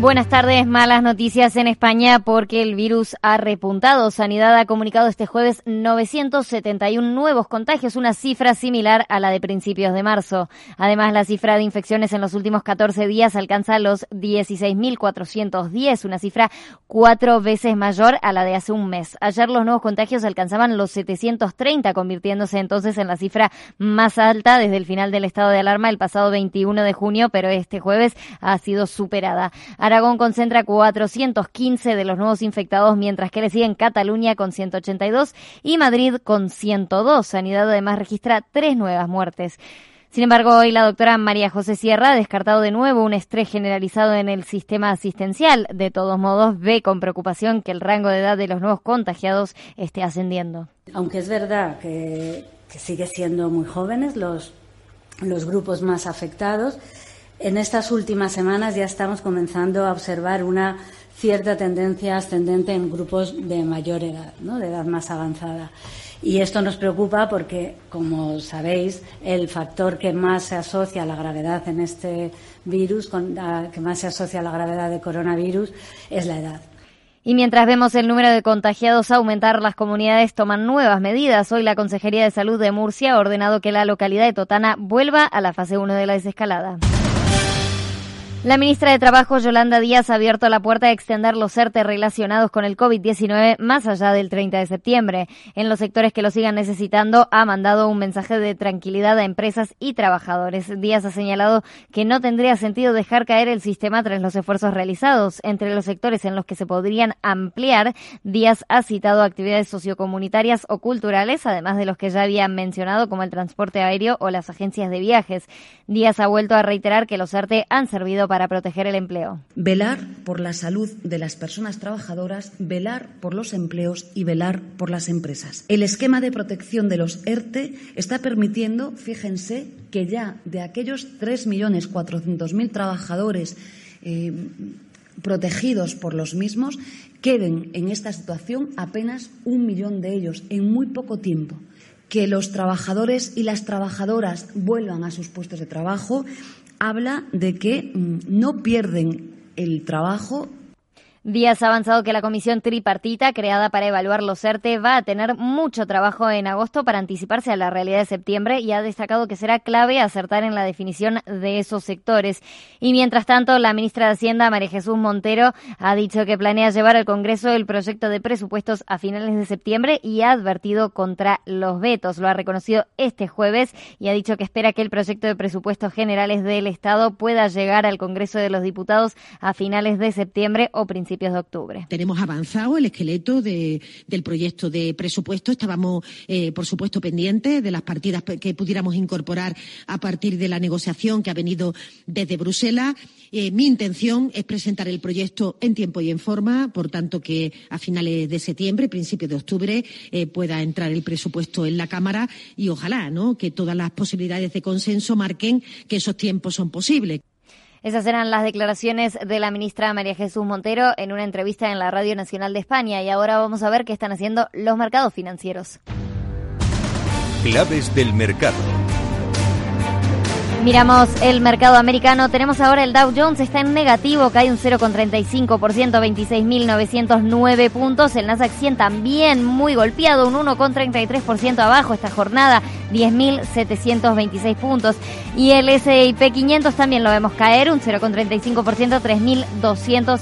Buenas tardes, malas noticias en España porque el virus ha repuntado. Sanidad ha comunicado este jueves 971 nuevos contagios, una cifra similar a la de principios de marzo. Además, la cifra de infecciones en los últimos 14 días alcanza los 16.410, una cifra cuatro veces mayor a la de hace un mes. Ayer los nuevos contagios alcanzaban los 730, convirtiéndose entonces en la cifra más alta desde el final del estado de alarma el pasado 21 de junio, pero este jueves ha sido superada. Aragón concentra 415 de los nuevos infectados, mientras que le siguen Cataluña con 182 y Madrid con 102. Sanidad además registra tres nuevas muertes. Sin embargo, hoy la doctora María José Sierra ha descartado de nuevo un estrés generalizado en el sistema asistencial. De todos modos, ve con preocupación que el rango de edad de los nuevos contagiados esté ascendiendo. Aunque es verdad que, que sigue siendo muy jóvenes los, los grupos más afectados, en estas últimas semanas ya estamos comenzando a observar una cierta tendencia ascendente en grupos de mayor edad, de edad más avanzada. Y esto nos preocupa porque, como sabéis, el factor que más se asocia a la gravedad en este virus, que más se asocia a la gravedad de coronavirus, es la edad. Y mientras vemos el número de contagiados aumentar, las comunidades toman nuevas medidas. Hoy la Consejería de Salud de Murcia ha ordenado que la localidad de Totana vuelva a la fase 1 de la desescalada. La ministra de Trabajo, Yolanda Díaz, ha abierto la puerta a extender los ERTE relacionados con el COVID-19 más allá del 30 de septiembre. En los sectores que lo sigan necesitando, ha mandado un mensaje de tranquilidad a empresas y trabajadores. Díaz ha señalado que no tendría sentido dejar caer el sistema tras los esfuerzos realizados. Entre los sectores en los que se podrían ampliar, Díaz ha citado actividades sociocomunitarias o culturales, además de los que ya habían mencionado, como el transporte aéreo o las agencias de viajes. Díaz ha vuelto a reiterar que los ERTE han servido para proteger el empleo. Velar por la salud de las personas trabajadoras, velar por los empleos y velar por las empresas. El esquema de protección de los ERTE está permitiendo, fíjense, que ya de aquellos 3.400.000 trabajadores eh, protegidos por los mismos, queden en esta situación apenas un millón de ellos en muy poco tiempo que los trabajadores y las trabajadoras vuelvan a sus puestos de trabajo habla de que mm, no pierden el trabajo Díaz ha avanzado que la comisión tripartita creada para evaluar los ERTE va a tener mucho trabajo en agosto para anticiparse a la realidad de septiembre y ha destacado que será clave acertar en la definición de esos sectores. Y mientras tanto, la ministra de Hacienda, María Jesús Montero, ha dicho que planea llevar al Congreso el proyecto de presupuestos a finales de septiembre y ha advertido contra los vetos. Lo ha reconocido este jueves y ha dicho que espera que el proyecto de presupuestos generales del Estado pueda llegar al Congreso de los Diputados a finales de septiembre o principios de octubre. Tenemos avanzado el esqueleto del proyecto de presupuesto. Estábamos, eh, por supuesto, pendientes de las partidas que pudiéramos incorporar a partir de la negociación que ha venido desde Bruselas. Eh, mi intención es presentar el proyecto en tiempo y en forma, por tanto que a finales de septiembre, principios de octubre, eh, pueda entrar el presupuesto en la Cámara y ojalá ¿no? que todas las posibilidades de consenso marquen que esos tiempos son posibles. Esas eran las declaraciones de la ministra María Jesús Montero en una entrevista en la Radio Nacional de España y ahora vamos a ver qué están haciendo los mercados financieros. Claves del mercado. Miramos el mercado americano. Tenemos ahora el Dow Jones, está en negativo, cae un 0,35%, 26.909 puntos. El Nasdaq 100 también muy golpeado, un 1,33% abajo esta jornada, 10.726 puntos. Y el S&P 500 también lo vemos caer, un 0,35%, 3.200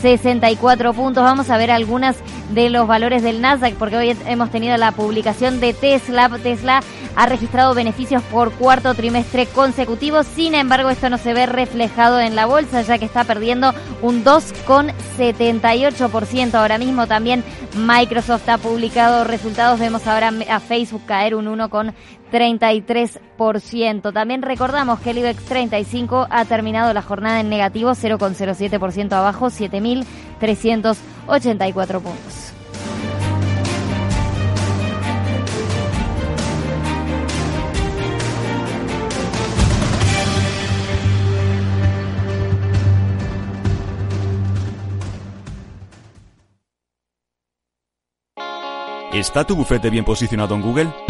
64 puntos. Vamos a ver algunas de los valores del Nasdaq porque hoy hemos tenido la publicación de Tesla. Tesla ha registrado beneficios por cuarto trimestre consecutivo. Sin embargo, esto no se ve reflejado en la bolsa ya que está perdiendo un 2,78%. Ahora mismo también Microsoft ha publicado resultados. Vemos ahora a Facebook caer un 1,33%. También recordamos que el IBEX 35 ha terminado la jornada en negativo, 0,07% abajo, 7.384 puntos. ¿Está tu bufete bien posicionado en Google?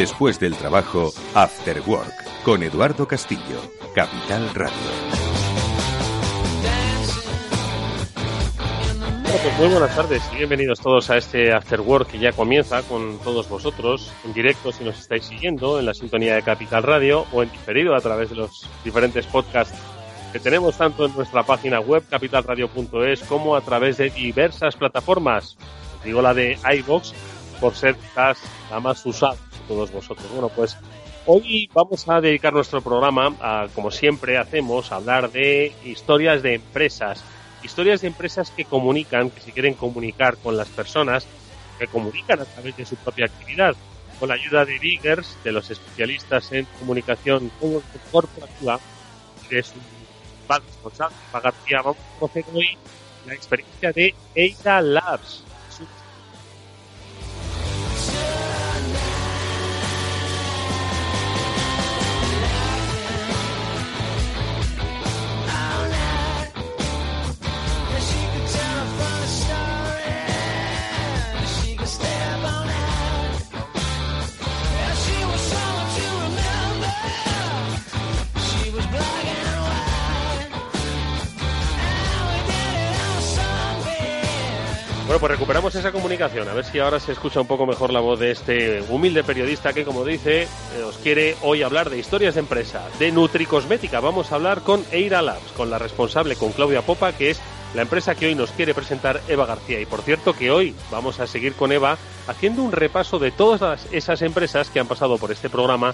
Después del trabajo, After Work, con Eduardo Castillo, Capital Radio. Pues muy buenas tardes y bienvenidos todos a este After Work que ya comienza con todos vosotros en directo si nos estáis siguiendo en la sintonía de Capital Radio o en diferido a través de los diferentes podcasts que tenemos tanto en nuestra página web capitalradio.es como a través de diversas plataformas. digo la de iBox por ser quizás la más usada todos vosotros. Bueno, pues hoy vamos a dedicar nuestro programa a, como siempre hacemos, a hablar de historias de empresas. Historias de empresas que comunican, que se quieren comunicar con las personas, que comunican a través de su propia actividad. Con la ayuda de Biggers, de los especialistas en comunicación corporativa, de su responsable, vamos a conocer hoy la experiencia de Eira Labs Bueno, pues recuperamos esa comunicación, a ver si ahora se escucha un poco mejor la voz de este humilde periodista que, como dice, eh, os quiere hoy hablar de historias de empresa, de Nutricosmética. Vamos a hablar con Eira Labs, con la responsable, con Claudia Popa, que es la empresa que hoy nos quiere presentar Eva García. Y por cierto que hoy vamos a seguir con Eva haciendo un repaso de todas esas empresas que han pasado por este programa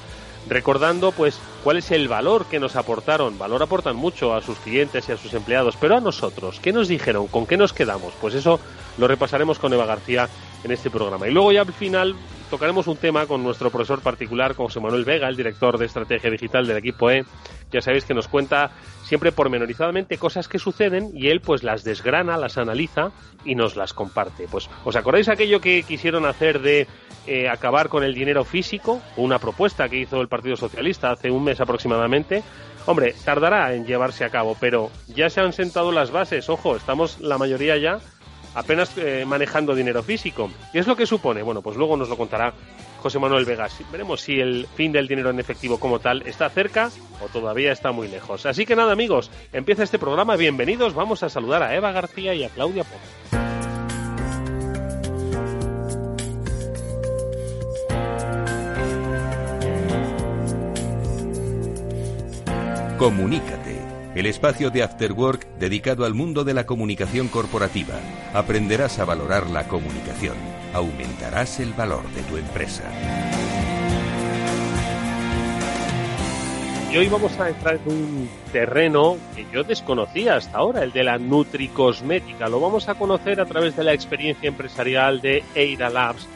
recordando pues cuál es el valor que nos aportaron. Valor aportan mucho a sus clientes y a sus empleados, pero a nosotros, ¿qué nos dijeron? ¿Con qué nos quedamos? Pues eso lo repasaremos con Eva García en este programa. Y luego ya al final tocaremos un tema con nuestro profesor particular, José Manuel Vega, el director de estrategia digital del equipo E. Ya sabéis que nos cuenta siempre pormenorizadamente cosas que suceden y él pues las desgrana, las analiza y nos las comparte. Pues, ¿os acordáis aquello que quisieron hacer de eh, acabar con el dinero físico? Una propuesta que hizo el Partido Socialista hace un mes aproximadamente. Hombre, tardará en llevarse a cabo, pero ya se han sentado las bases. Ojo, estamos la mayoría ya apenas eh, manejando dinero físico. ¿Qué es lo que supone? Bueno, pues luego nos lo contará José Manuel Vegas. Veremos si el fin del dinero en efectivo como tal está cerca o todavía está muy lejos. Así que nada, amigos, empieza este programa. Bienvenidos. Vamos a saludar a Eva García y a Claudia Pérez. Comunícate, el espacio de After Work dedicado al mundo de la comunicación corporativa. Aprenderás a valorar la comunicación aumentarás el valor de tu empresa. Y hoy vamos a entrar en un terreno que yo desconocía hasta ahora, el de la nutricosmética. Lo vamos a conocer a través de la experiencia empresarial de Eira Labs.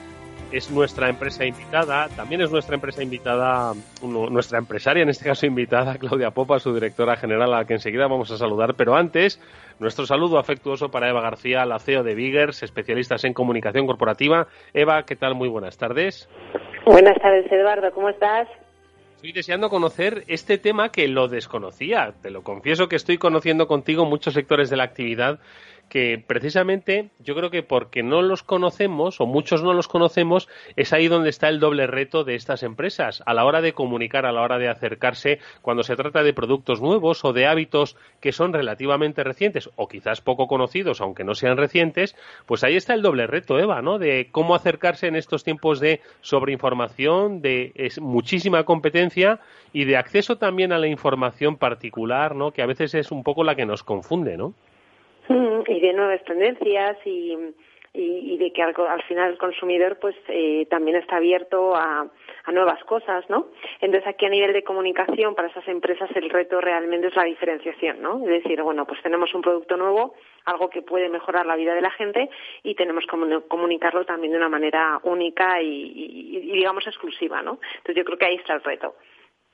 Es nuestra empresa invitada, también es nuestra empresa invitada, nuestra empresaria en este caso invitada, Claudia Popa, su directora general, a la que enseguida vamos a saludar. Pero antes, nuestro saludo afectuoso para Eva García, la CEO de Biggers, especialistas en comunicación corporativa. Eva, ¿qué tal? Muy buenas tardes. Buenas tardes, Eduardo. ¿Cómo estás? Estoy deseando conocer este tema que lo desconocía. Te lo confieso que estoy conociendo contigo muchos sectores de la actividad que precisamente yo creo que porque no los conocemos o muchos no los conocemos, es ahí donde está el doble reto de estas empresas a la hora de comunicar, a la hora de acercarse cuando se trata de productos nuevos o de hábitos que son relativamente recientes o quizás poco conocidos, aunque no sean recientes, pues ahí está el doble reto, Eva, ¿no? De cómo acercarse en estos tiempos de sobreinformación, de muchísima competencia y de acceso también a la información particular, ¿no? Que a veces es un poco la que nos confunde, ¿no? Mm, y de nuevas tendencias y, y, de que al, final el consumidor pues eh, también está abierto a, a, nuevas cosas, ¿no? Entonces aquí a nivel de comunicación para esas empresas el reto realmente es la diferenciación, ¿no? Es decir, bueno, pues tenemos un producto nuevo, algo que puede mejorar la vida de la gente y tenemos que comunicarlo también de una manera única y, y digamos exclusiva, ¿no? Entonces yo creo que ahí está el reto.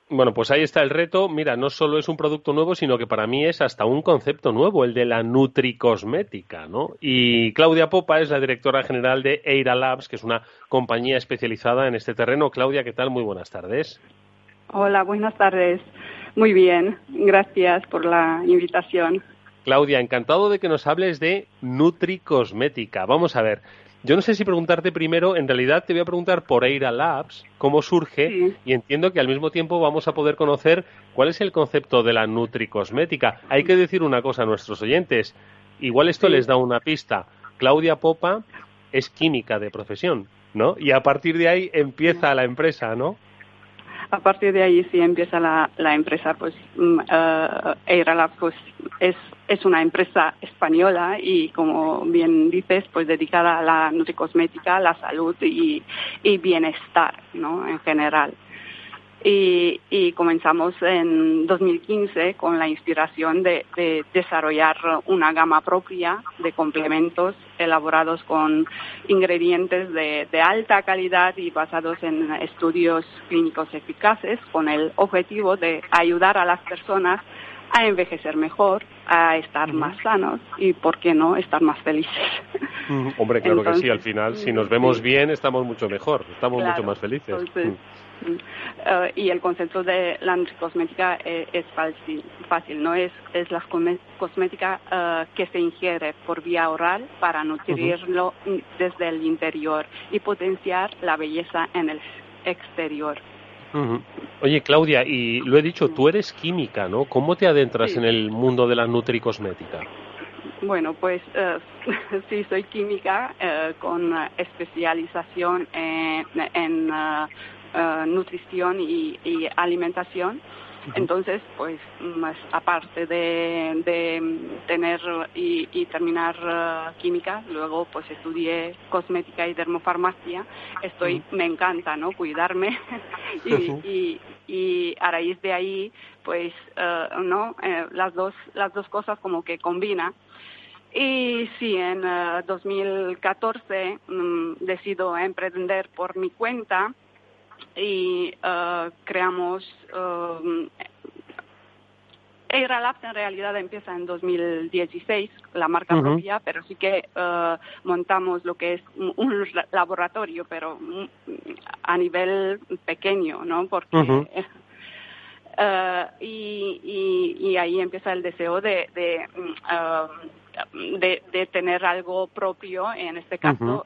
Bueno, pues ahí está el reto. Mira, no solo es un producto nuevo, sino que para mí es hasta un concepto nuevo, el de la nutricosmética, ¿no? Y Claudia Popa es la directora general de Eira Labs, que es una compañía especializada en este terreno. Claudia, ¿qué tal? Muy buenas tardes. Hola, buenas tardes. Muy bien, gracias por la invitación. Claudia, encantado de que nos hables de nutricosmética. Vamos a ver, yo no sé si preguntarte primero, en realidad te voy a preguntar por Eira Labs, cómo surge, y entiendo que al mismo tiempo vamos a poder conocer cuál es el concepto de la nutricosmética. Hay que decir una cosa a nuestros oyentes, igual esto les da una pista. Claudia Popa es química de profesión, ¿no? Y a partir de ahí empieza la empresa, ¿no? A partir de ahí sí empieza la, la empresa, pues uh, pues es, es una empresa española y como bien dices, pues dedicada a la nutricosmética, la salud y, y bienestar, ¿no? En general. Y, comenzamos en 2015 con la inspiración de, desarrollar una gama propia de complementos elaborados con ingredientes de, alta calidad y basados en estudios clínicos eficaces con el objetivo de ayudar a las personas a envejecer mejor, a estar más sanos y, ¿por qué no?, estar más felices. Hombre, claro que sí, al final, si nos vemos bien, estamos mucho mejor, estamos mucho más felices. Eh, y el concepto de la cosmética eh, es fácil, fácil, no es, es la cosmética eh, que se ingiere por vía oral para nutrirlo desde el interior y potenciar la belleza en el exterior. Oye, Claudia, y lo he dicho, tú eres química, ¿no? ¿Cómo te adentras en el mundo de la nutricosmética? Bueno, pues sí, soy química con especialización en, en eh, nutrición y, alimentación. Entonces, pues, más aparte de, tener y, terminar eh, química, luego pues estudié cosmética y dermofarmacia. Estoy, me encanta, ¿no? Cuidarme y, y, a raíz de ahí, pues, eh, ¿no? las dos las dos cosas como que combina. Y sí, en 2014 mm, decido emprender por mi cuenta y uh, creamos um, Labs en realidad empieza en 2016, la marca propia, pero sí que uh, montamos lo que es un, laboratorio, pero a nivel pequeño, ¿no? Porque uh, y, y, ahí empieza el deseo de, de, um, de, tener algo propio, en este caso,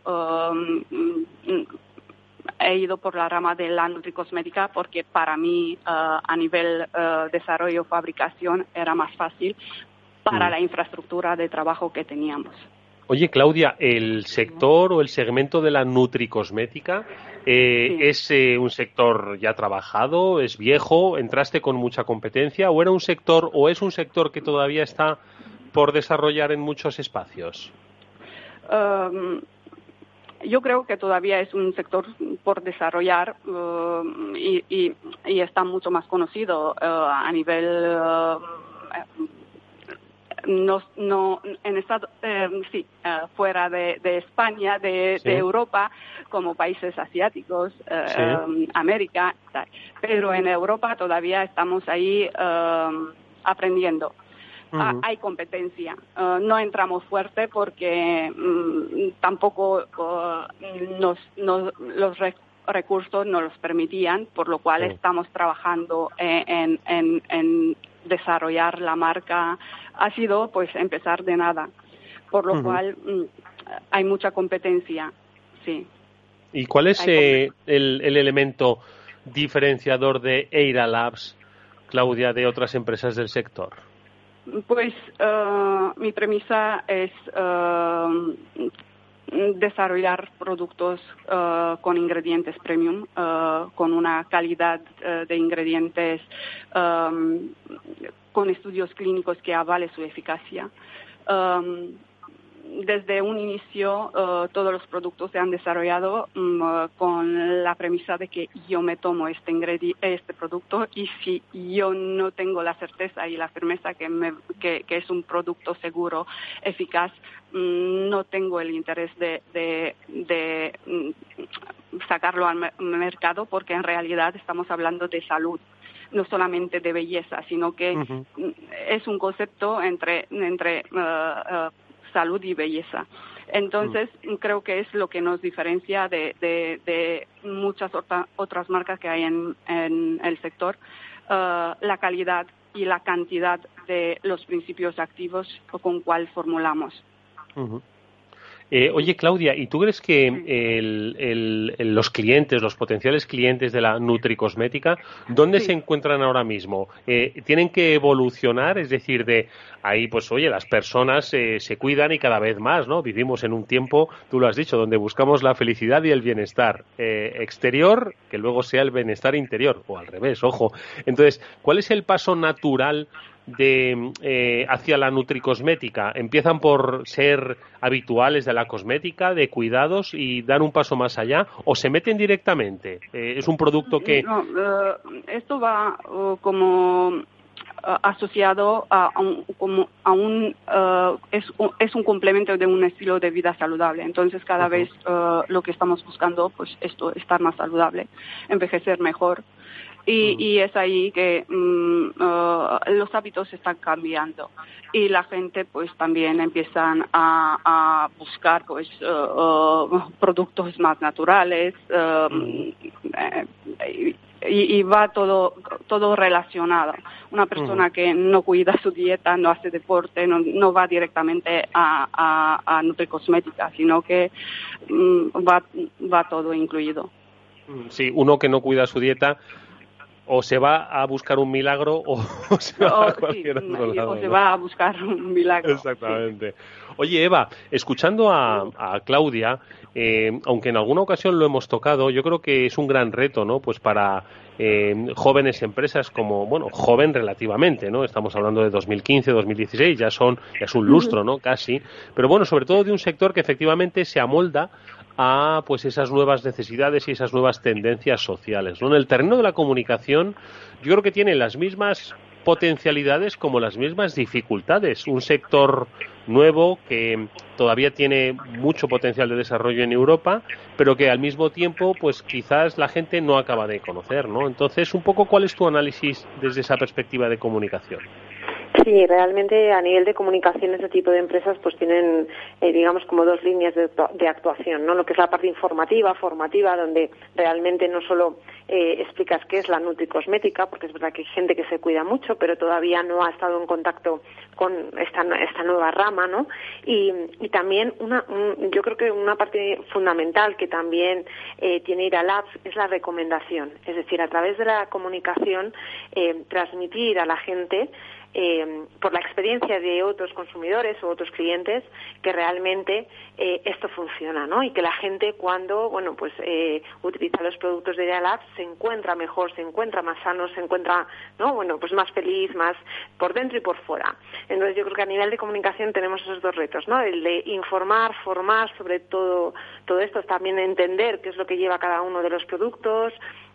he ido por la rama de la nutricosmética porque para mí eh, a nivel uh, desarrollo fabricación era más fácil para mm. la infraestructura de trabajo que teníamos. Oye, Claudia, ¿el sector o el segmento de la nutricosmética eh, es un sector ya trabajado, es viejo, entraste con mucha competencia o era un sector o es un sector que todavía está por desarrollar en muchos espacios? Um, yo creo que todavía es un sector por desarrollar uh, y, está mucho más conocido uh, a nivel uh, no, no en estado sí fuera de, España de, Europa como países asiáticos um, América pero en Europa todavía estamos ahí um, Ah, hay competencia. Ah, no entramos fuerte porque mm, tampoco ah, nos, los recursos no los permitían, por lo cual estamos trabajando en, en, en, desarrollar la marca. Ha sido pues empezar de nada. por lo cual mm, hay mucha competencia, sí. ¿Y cuál es el, el, elemento diferenciador de Eira Labs, Claudia, de otras empresas del sector? Pues mi premisa es desarrollar productos uh, con ingredientes premium, uh, con una calidad uh, de ingredientes con estudios clínicos que avale su eficacia. Desde un inicio uh, todos los productos se han desarrollado um, uh, con la premisa de que yo me tomo este, este producto y si yo no tengo la certeza y la firmeza que, me, que, que es un producto seguro, eficaz, um, no tengo el interés de, de, de mm, sacarlo al mercado porque en realidad estamos hablando de salud no solamente de belleza, sino que uh -huh. es un concepto entre, entre uh, uh, salud y belleza. Entonces, mm. creo que es lo que nos diferencia de, de, de muchas otra, otras marcas que hay en, en el sector, uh, la calidad y la cantidad de los principios activos con cual formulamos. Uh -huh. Eh, oye, Claudia, ¿y tú crees que el, los clientes, los potenciales clientes de la nutricosmética, dónde sí. se encuentran ahora mismo? Eh, ¿Tienen que evolucionar? Es decir, de ahí, pues oye, las personas eh, se cuidan y cada vez más, ¿no? Vivimos en un tiempo, tú lo has dicho, donde buscamos la felicidad y el bienestar eh, exterior, que luego sea el bienestar interior, o al revés, ojo. Entonces, ¿cuál es el paso natural de eh, hacia la nutricosmética empiezan por ser habituales de la cosmética, de cuidados y dar un paso más allá o se meten directamente. Eh, es un producto que no, uh, esto va uh, como uh, asociado a, un, como a un, es, un, es un complemento de un estilo de vida saludable. Entonces cada -huh. vez lo que estamos buscando pues esto estar más saludable, envejecer mejor y, y es ahí que um, uh, los hábitos están cambiando y la gente pues también empiezan a, a buscar pues uh, uh, productos más naturales um, y, y, va todo todo relacionado. Una persona que no cuida su dieta, no hace deporte, no, no va directamente a, a, a nutricosmética, sino que um, va, va todo incluido. Sí, uno que no cuida su dieta o se va a buscar un milagro o, o se va o, a cualquier sí, otro lado. O se va a buscar un milagro. Exactamente. Sí. Oye, Eva, escuchando a, a Claudia, eh, aunque en alguna ocasión lo hemos tocado, yo creo que es un gran reto, ¿no? Pues para eh, jóvenes empresas como, bueno, joven relativamente, ¿no? Estamos hablando de 2015, 2016, ya son, ya es un lustro, ¿no? Casi. Pero bueno, sobre todo de un sector que efectivamente se amolda a pues esas nuevas necesidades y esas nuevas tendencias sociales. ¿no? En el terreno de la comunicación, yo creo que tiene las mismas potencialidades como las mismas dificultades. Un sector nuevo que todavía tiene mucho potencial de desarrollo en Europa, pero que al mismo tiempo, pues quizás la gente no acaba de conocer, ¿no? Entonces, un poco, ¿cuál es tu análisis desde esa perspectiva de comunicación? Sí, realmente a nivel de comunicación este tipo de empresas pues tienen, eh, digamos, como dos líneas de, actuación, ¿no? Lo que es la parte informativa, formativa, donde realmente no solo eh, explicas qué es la nutricosmética, porque es verdad que hay gente que se cuida mucho, pero todavía no ha estado en contacto con esta, esta nueva rama, ¿no? Y, y también una, un, yo creo que una parte fundamental que también eh, tiene ir Labs es la recomendación, es decir, a través de la comunicación eh, transmitir a la gente eh, por la experiencia de otros consumidores o otros clientes que realmente eh, esto funciona, ¿no? Y que la gente cuando, bueno, pues eh, utiliza los productos de Dialab se encuentra mejor, se encuentra más sano, se encuentra, ¿no? Bueno, pues más feliz, más por dentro y por fuera. Entonces yo creo que a nivel de comunicación tenemos esos dos retos, ¿no? El de informar, formar sobre todo todo esto, también entender qué es lo que lleva cada uno de los productos,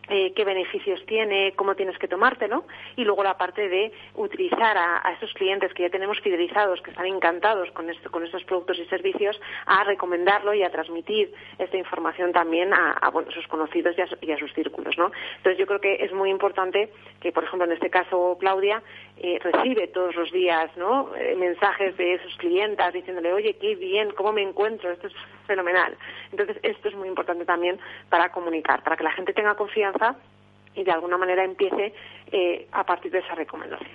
eh, qué beneficios tiene, cómo tienes que tomártelo y luego la parte de utilizar a, esos clientes que ya tenemos fidelizados, que están encantados con, esto, con estos productos y servicios, a recomendarlo y a transmitir esta información también a, sus conocidos y a, y a, sus círculos. ¿no? Entonces yo creo que es muy importante que, por ejemplo, en este caso Claudia eh, recibe todos los días ¿no? Eh, mensajes de sus clientas diciéndole, oye, qué bien, cómo me encuentro, esto es fenomenal. Entonces esto es muy importante también para comunicar, para que la gente tenga confianza y de alguna manera empiece eh, a partir de esa recomendación.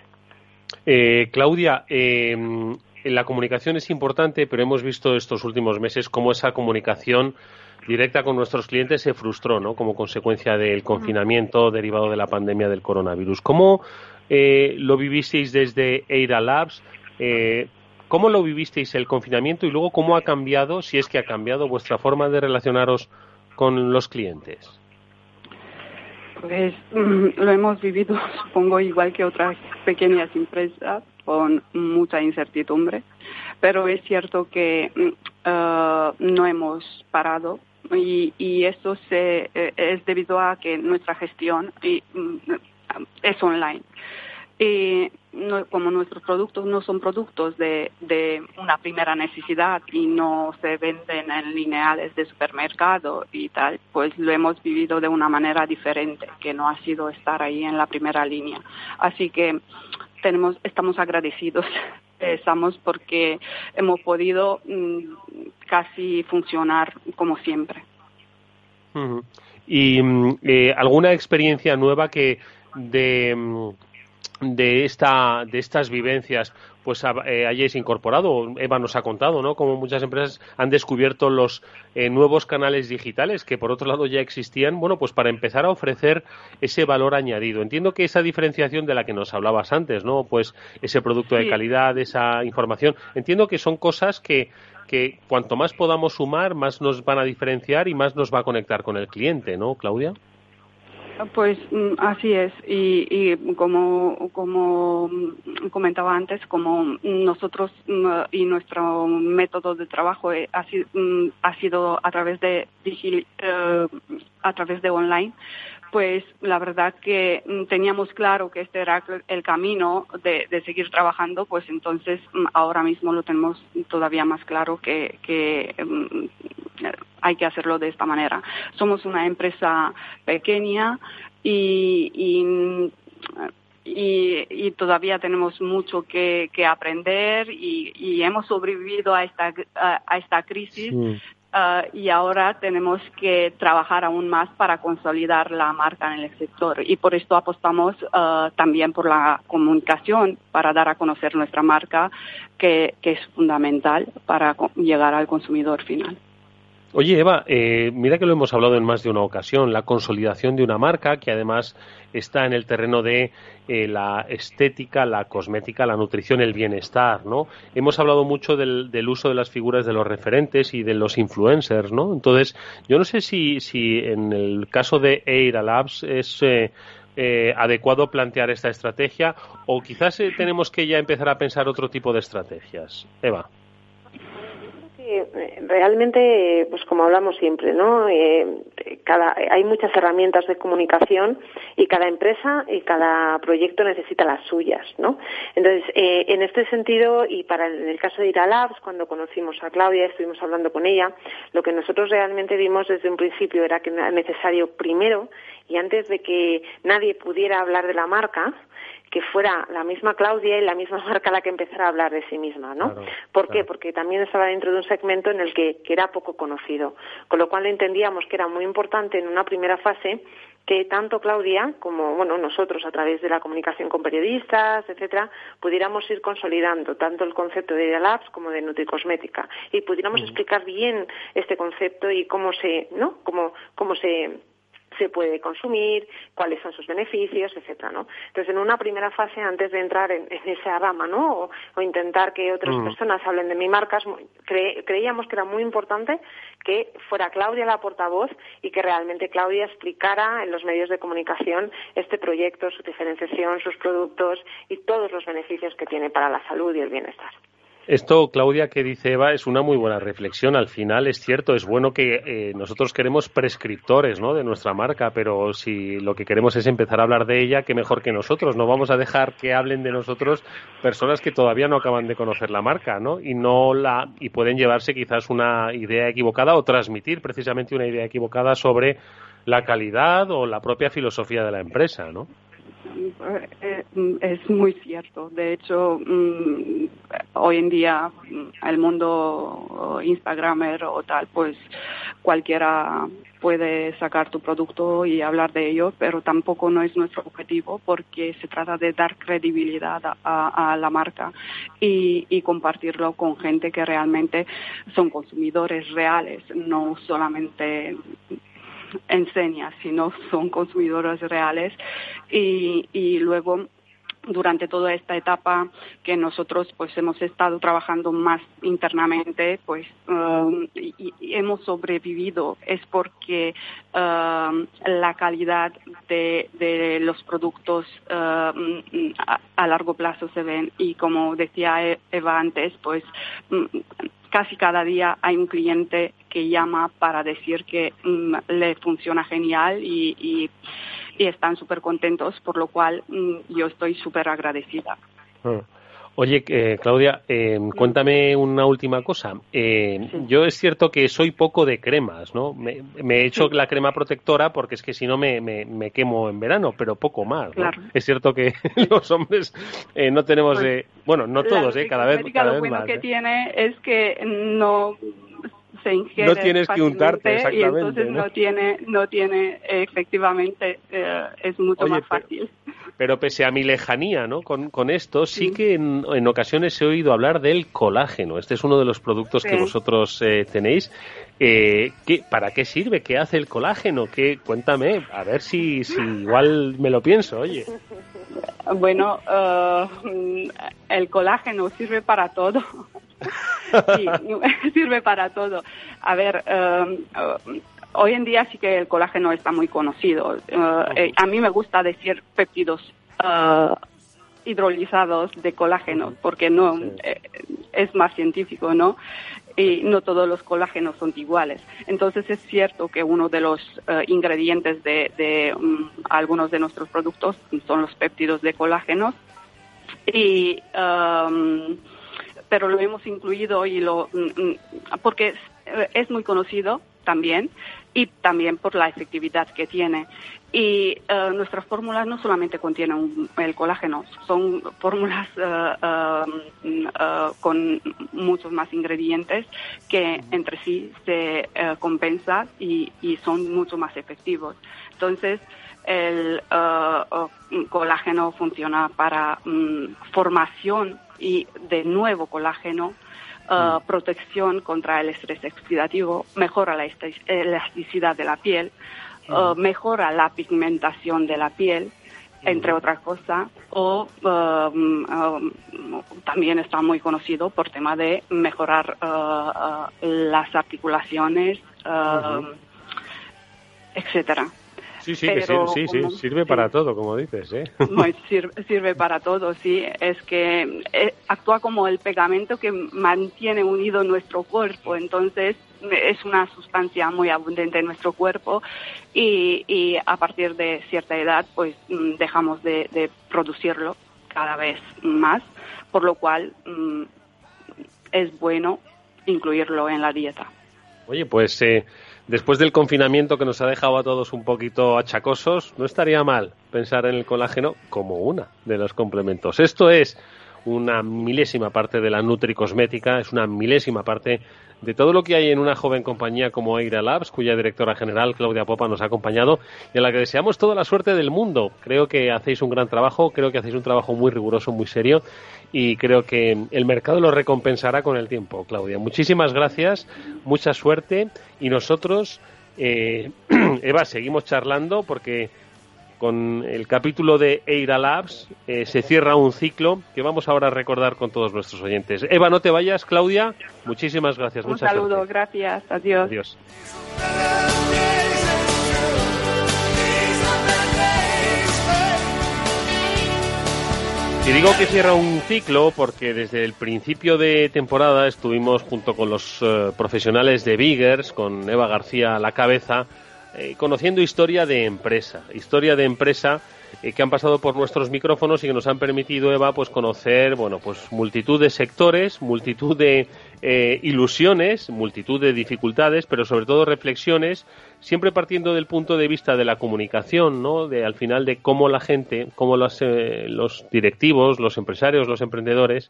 Eh, Claudia, eh, la comunicación es importante, pero hemos visto estos últimos meses cómo esa comunicación directa con nuestros clientes se frustró, ¿no? Como consecuencia del confinamiento derivado de la pandemia del coronavirus. ¿Cómo eh, lo vivisteis desde Eira Labs? Eh, ¿Cómo lo vivisteis el confinamiento y luego cómo ha cambiado, si es que ha cambiado, vuestra forma de relacionaros con los clientes? Pues mm, lo hemos vivido, supongo, igual que otras pequeñas empresas, con mucha incertidumbre, pero es cierto que eh, no hemos parado y, y se, eh, es debido a que nuestra gestión mm, es online. Y como nuestros productos no son productos de, de, una primera necesidad y no se venden en lineales de supermercado y tal, pues lo hemos vivido de una manera diferente, que no ha sido estar ahí en la primera línea. Así que tenemos, estamos agradecidos, estamos porque hemos podido mm, casi funcionar como siempre. ¿Y mm, eh, alguna experiencia nueva que de mm, de esta de estas vivencias pues eh, hayáis incorporado Eva nos ha contado no como muchas empresas han descubierto los eh, nuevos canales digitales que por otro lado ya existían bueno pues para empezar a ofrecer ese valor añadido. Entiendo que esa diferenciación de la que nos hablabas antes no pues ese producto de calidad esa información. Entiendo que son cosas que que cuanto más podamos sumar más nos van a diferenciar y más nos va a conectar con el cliente no Claudia pues mm, así es. Y, como, como comentaba antes, como nosotros mm, y nuestro método de trabajo eh, mm, ha sido, a través de eh, a través de online, pues la verdad que teníamos claro que este era el camino de, seguir trabajando, pues entonces ahora mismo lo tenemos todavía más claro que, que hay que hacerlo de esta manera. Somos una empresa pequeña y, y todavía tenemos mucho que, aprender y, hemos sobrevivido a, esta crisis uh, y ahora tenemos que trabajar aún más para consolidar la marca en el sector y por esto apostamos uh, también por la comunicación para dar a conocer nuestra marca que es fundamental para llegar al consumidor final. Oye, Eva, eh, mira que lo hemos hablado en más de una ocasión, la consolidación de una marca que además está en el terreno de eh, la estética, la cosmética, la nutrición, el bienestar, ¿no? Hemos hablado mucho del, uso de las figuras de los referentes y de los influencers, ¿no? Entonces, yo no sé si, si en el caso de Eira Labs es... Eh, adecuado plantear esta estrategia o quizás tenemos que ya empezar a pensar otro tipo de estrategias. Eva. Eh, realmente, pues como hablamos siempre, ¿no? Eh, cada, hay muchas herramientas de comunicación y cada empresa y cada proyecto necesita las suyas, ¿no? Entonces, eh, en este sentido, y para en el caso de Ira Labs, cuando conocimos a Claudia, estuvimos hablando con ella, lo que nosotros realmente vimos desde un principio era que era necesario primero, y antes de que nadie pudiera hablar de la marca, que fuera la misma Claudia y la misma marca la que empezara a hablar de sí misma, ¿no? ¿Por qué? Porque también estaba dentro de un segmento en el que, que, era poco conocido, con lo cual entendíamos que era muy importante en una primera fase que tanto Claudia como bueno nosotros a través de la comunicación con periodistas, etcétera, pudiéramos ir consolidando tanto el concepto de Labs como de Nutricosmética y pudiéramos explicar bien este concepto y cómo se, ¿no? Cómo, cómo se se puede consumir, cuáles son sus beneficios, etcétera, ¿no? Entonces, en una primera fase, antes de entrar en, esa rama, ¿no? O, intentar que otras mm. personas hablen de mi marca, creíamos que era muy importante que fuera Claudia la portavoz y que realmente Claudia explicara en los medios de comunicación este proyecto, su diferenciación, sus productos y todos los beneficios que tiene para la salud y el bienestar. Esto, Claudia, que dice Eva, es una muy buena reflexión. Al final es cierto, es bueno que eh, nosotros queremos prescriptores ¿no? de nuestra marca, pero si lo que queremos es empezar a hablar de ella, qué mejor que nosotros. No vamos a dejar que hablen de nosotros personas que todavía no acaban de conocer la marca, ¿no? Y no la y pueden llevarse quizás una idea equivocada o transmitir precisamente una idea equivocada sobre la calidad o la propia filosofía de la empresa, ¿no? Eh, es muy cierto. De hecho, mm, hoy en día mm, el mundo Instagramer o tal, pues cualquiera puede sacar tu producto y hablar de ello, pero tampoco no es nuestro objetivo porque se trata de dar credibilidad a, la marca y, y, compartirlo con gente que realmente son consumidores reales, no solamente enseña, sino son consumidores reales. Y, y luego durante toda esta etapa que nosotros pues hemos estado trabajando más internamente pues um, y, hemos sobrevivido es porque um, la calidad de, de los productos um, a, largo plazo se ven. Y como decía e-, Eva antes pues casi cada día hay un cliente que llama para decir que mm, le funciona genial y, y, están súper contentos, por lo cual mm, yo estoy súper agradecida. Ah. Oye, eh, Claudia, eh, cuéntame una última cosa. Eh, yo es cierto que soy poco de cremas, ¿no? Me, he hecho la crema protectora porque es que si no me, me, quemo en verano, pero poco más. ¿no? Es cierto que los hombres no tenemos pues de... Bueno, no todos, ¿eh? Cada vez, cada lo bueno que tiene es que no se ingiere no tienes que untarte exactamente y entonces no, tiene no tiene efectivamente es mucho más fácil pero pese a mi lejanía ¿no? con, con esto, sí, que en, ocasiones he oído hablar del colágeno. Este es uno de los productos que vosotros eh, tenéis. Eh, ¿qué, ¿Para qué sirve? ¿Qué hace el colágeno? ¿Qué, cuéntame, a ver si, si igual me lo pienso, oye. Bueno, uh, el colágeno sirve para todo. Sí, sirve para todo. A ver, uh, uh, Hoy en día sí que el colágeno está muy conocido. Eh, eh, a mí me gusta decir péptidos uh, hidrolizados de colágeno porque no es más científico, ¿no? Y no todos los colágenos son iguales. Entonces es cierto que uno de los ingredientes de, um, algunos de nuestros productos son los péptidos de colágeno y um, pero lo hemos incluido y lo mm, mm, porque es muy conocido también y también por la efectividad que tiene. Y eh, nuestras fórmulas no solamente contienen el colágeno, son fórmulas eh, eh, con muchos más ingredientes que entre sí se compensan y, son mucho más efectivos. Entonces, el colágeno funciona para mm, formación y de nuevo colágeno Uh, mm. protección contra el estrés oxidativo, mejora la elasticidad de la piel, uh, mm. mejora la pigmentación de la piel, entre otras cosas, o um, um, también está muy conocido por tema de mejorar uh, las articulaciones, etcétera. Sí, sí, sí, sí, sirve para todo, como dices, ¿eh? sirve, para todo, sí. Es que eh, actúa como el pegamento que mantiene unido nuestro cuerpo, entonces es una sustancia muy abundante en nuestro cuerpo y, a partir de cierta edad pues mm, dejamos de, producirlo cada vez más, por lo cual mm, es bueno incluirlo en la dieta. Oye, pues eh, después del confinamiento que nos ha dejado a todos un poquito achacosos, no estaría mal pensar en el colágeno como una de los complementos. Esto es una milésima parte de la nutricosmética, es una milésima parte de todo lo que hay en una joven compañía como Eira Labs, cuya directora general, Claudia Popa, nos ha acompañado y a la que deseamos toda la suerte del mundo. Creo que hacéis un gran trabajo, creo que hacéis un trabajo muy riguroso, muy serio y creo que el mercado lo recompensará con el tiempo, Claudia. Muchísimas gracias, mucha suerte y nosotros, eh, Eva, seguimos charlando porque con el capítulo de Eira Labs eh, se cierra un ciclo que vamos ahora a recordar con todos nuestros oyentes. Eva, no te vayas, Claudia. Muchísimas gracias. Un saludo, gracias. Adiós. Adiós. Y digo que cierra un ciclo porque desde el principio de temporada estuvimos junto con los eh, profesionales de Biggers, con Eva García a la cabeza, eh, conociendo historia de empresa, historia de empresa eh, que han pasado por nuestros micrófonos y que nos han permitido, Eva, pues conocer, bueno, pues multitud de sectores, multitud de eh, ilusiones, multitud de dificultades, pero sobre todo reflexiones, siempre partiendo del punto de vista de la comunicación, ¿no? De al final de cómo la gente, cómo los, los directivos, los empresarios, los emprendedores,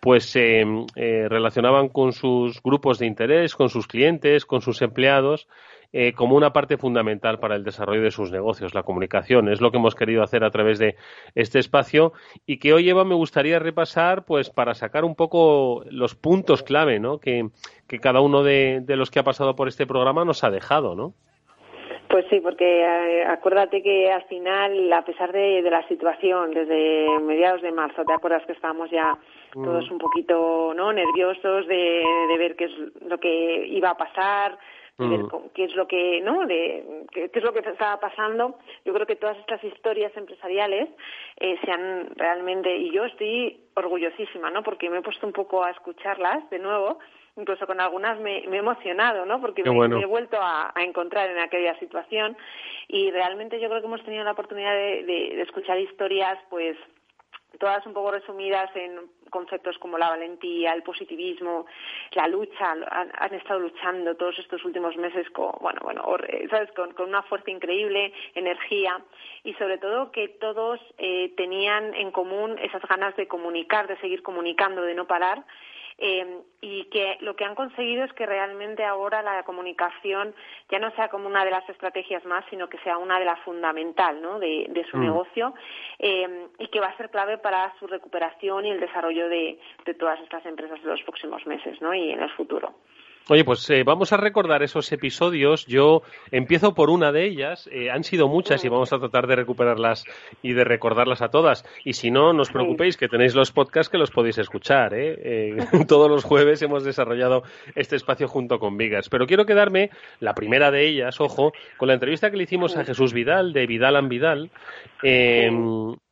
pues se relacionaban con sus grupos de interés, con sus clientes, con sus empleados eh, como una parte fundamental para el desarrollo de sus negocios, la comunicación. Es lo que hemos querido hacer a través de este espacio y que hoy, Eva, me gustaría repasar pues para sacar un poco los puntos clave ¿no? que, cada uno de, los que ha pasado por este programa nos ha dejado, ¿no? Pues sí, porque eh, acuérdate que al final, a pesar de, la situación, desde mediados de marzo, ¿te acuerdas que estábamos ya mm. todos un poquito no nerviosos de, de ver qué es lo que iba a pasar, ver qué es lo que no de qué, es lo que estaba pasando. Yo creo que todas estas historias empresariales eh, se han realmente y yo estoy orgullosísima no porque me he puesto un poco a escucharlas de nuevo incluso con algunas me, he emocionado no porque me, he vuelto a, encontrar en aquella situación. Y realmente yo creo que hemos tenido la oportunidad de escuchar historias pues todas un poco resumidas en conceptos como la valentía, el positivismo, la lucha, han, estado luchando todos estos últimos meses con, bueno, bueno, ¿sabes? Con, una fuerza increíble, energía y sobre todo que todos eh, tenían en común esas ganas de comunicar, de seguir comunicando, de no parar eh, y que lo que han conseguido es que realmente ahora la comunicación ya no sea como una de las estrategias más, sino que sea una de las fundamental ¿no? de, su mm. negocio eh, y que va a ser clave para su recuperación y el desarrollo de, de todas estas empresas en los próximos meses ¿no? y en el futuro. Oye, pues eh, vamos a recordar esos episodios. Yo empiezo por una de ellas. Eh, han sido muchas y vamos a tratar de recuperarlas y de recordarlas a todas. Y si no, no os preocupéis que tenéis los podcasts que los podéis escuchar. ¿eh? todos los jueves hemos desarrollado este espacio junto con Vigas. Pero quiero quedarme, la primera de ellas, ojo, con la entrevista que le hicimos a Jesús Vidal, de Vidal and Vidal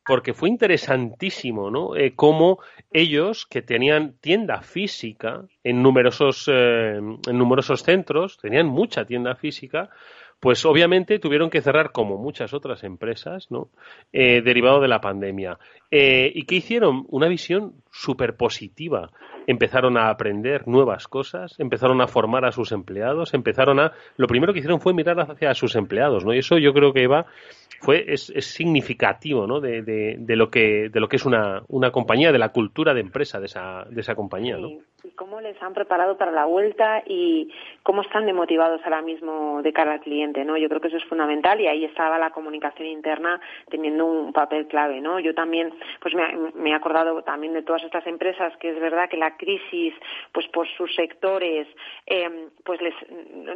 porque fue interesantísimo, ¿no? Eh, cómo ellos, que tenían tienda física en numerosos, eh, en numerosos centros, tenían mucha tienda física, pues obviamente tuvieron que cerrar como muchas otras empresas, ¿no? Eh, derivado de la pandemia. ¿Y qué hicieron? Una visión súper positiva empezaron a aprender nuevas cosas, empezaron a formar a sus empleados, empezaron a... Lo primero que hicieron fue mirar hacia sus empleados, ¿no? Y eso yo creo que Eva fue es, es significativo, ¿no? De, de, lo que de lo que es una, una compañía, de la cultura de empresa de esa de esa compañía, ¿no? Y cómo les han preparado para la vuelta y cómo están demotivados ahora mismo de cara al cliente, ¿no? Yo creo que eso es fundamental y ahí estaba la comunicación interna teniendo un papel clave, ¿no? Yo también, pues me, me he acordado también de todas estas empresas que es verdad que la crisis, pues por sus sectores, eh, pues les,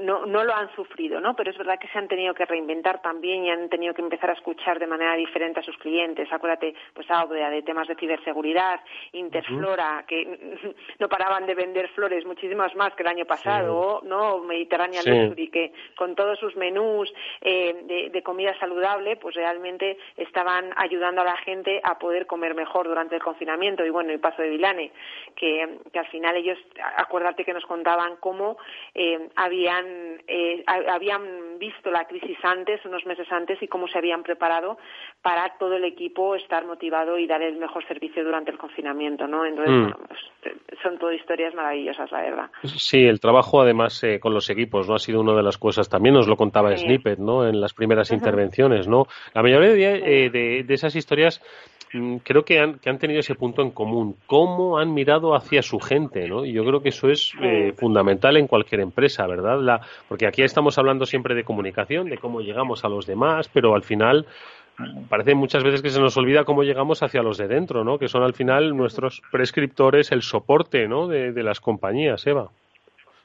no, no lo han sufrido, ¿no? Pero es verdad que se han tenido que reinventar también y han tenido que empezar a escuchar de manera diferente a sus clientes. Acuérdate, pues Audea, de temas de ciberseguridad, Interflora, que no de vender flores, muchísimas más que el año pasado, ¿no? Mediterránea Luxury, que con todos sus menús eh, de, comida saludable, pues realmente estaban ayudando a la gente a poder comer mejor durante el confinamiento. Y bueno, el paso de Vilane, que que al final ellos, acuérdate que nos contaban cómo eh, habían, eh, habían visto la crisis antes, unos meses antes, y cómo se habían preparado para todo el equipo estar motivado y dar el mejor servicio durante el confinamiento, ¿no? Entonces, mm. pues, son todo historias maravillosas, la verdad. Sí, el trabajo además eh, con los equipos, ¿no? Ha sido una de las cosas, también nos lo contaba Snippet, ¿no? En las primeras intervenciones, ¿no? La mayoría de, de esas historias Mm, creo que han, que han tenido ese punto en común, cómo han mirado hacia su gente, ¿no? Y yo creo que eso es eh, fundamental en cualquier empresa, ¿verdad? La, porque aquí estamos hablando siempre de comunicación, de cómo llegamos a los demás, pero al final parece muchas veces que se nos olvida cómo llegamos hacia los de dentro, ¿no? Que son al final nuestros prescriptores, el soporte, ¿no? De, de las compañías, Eva.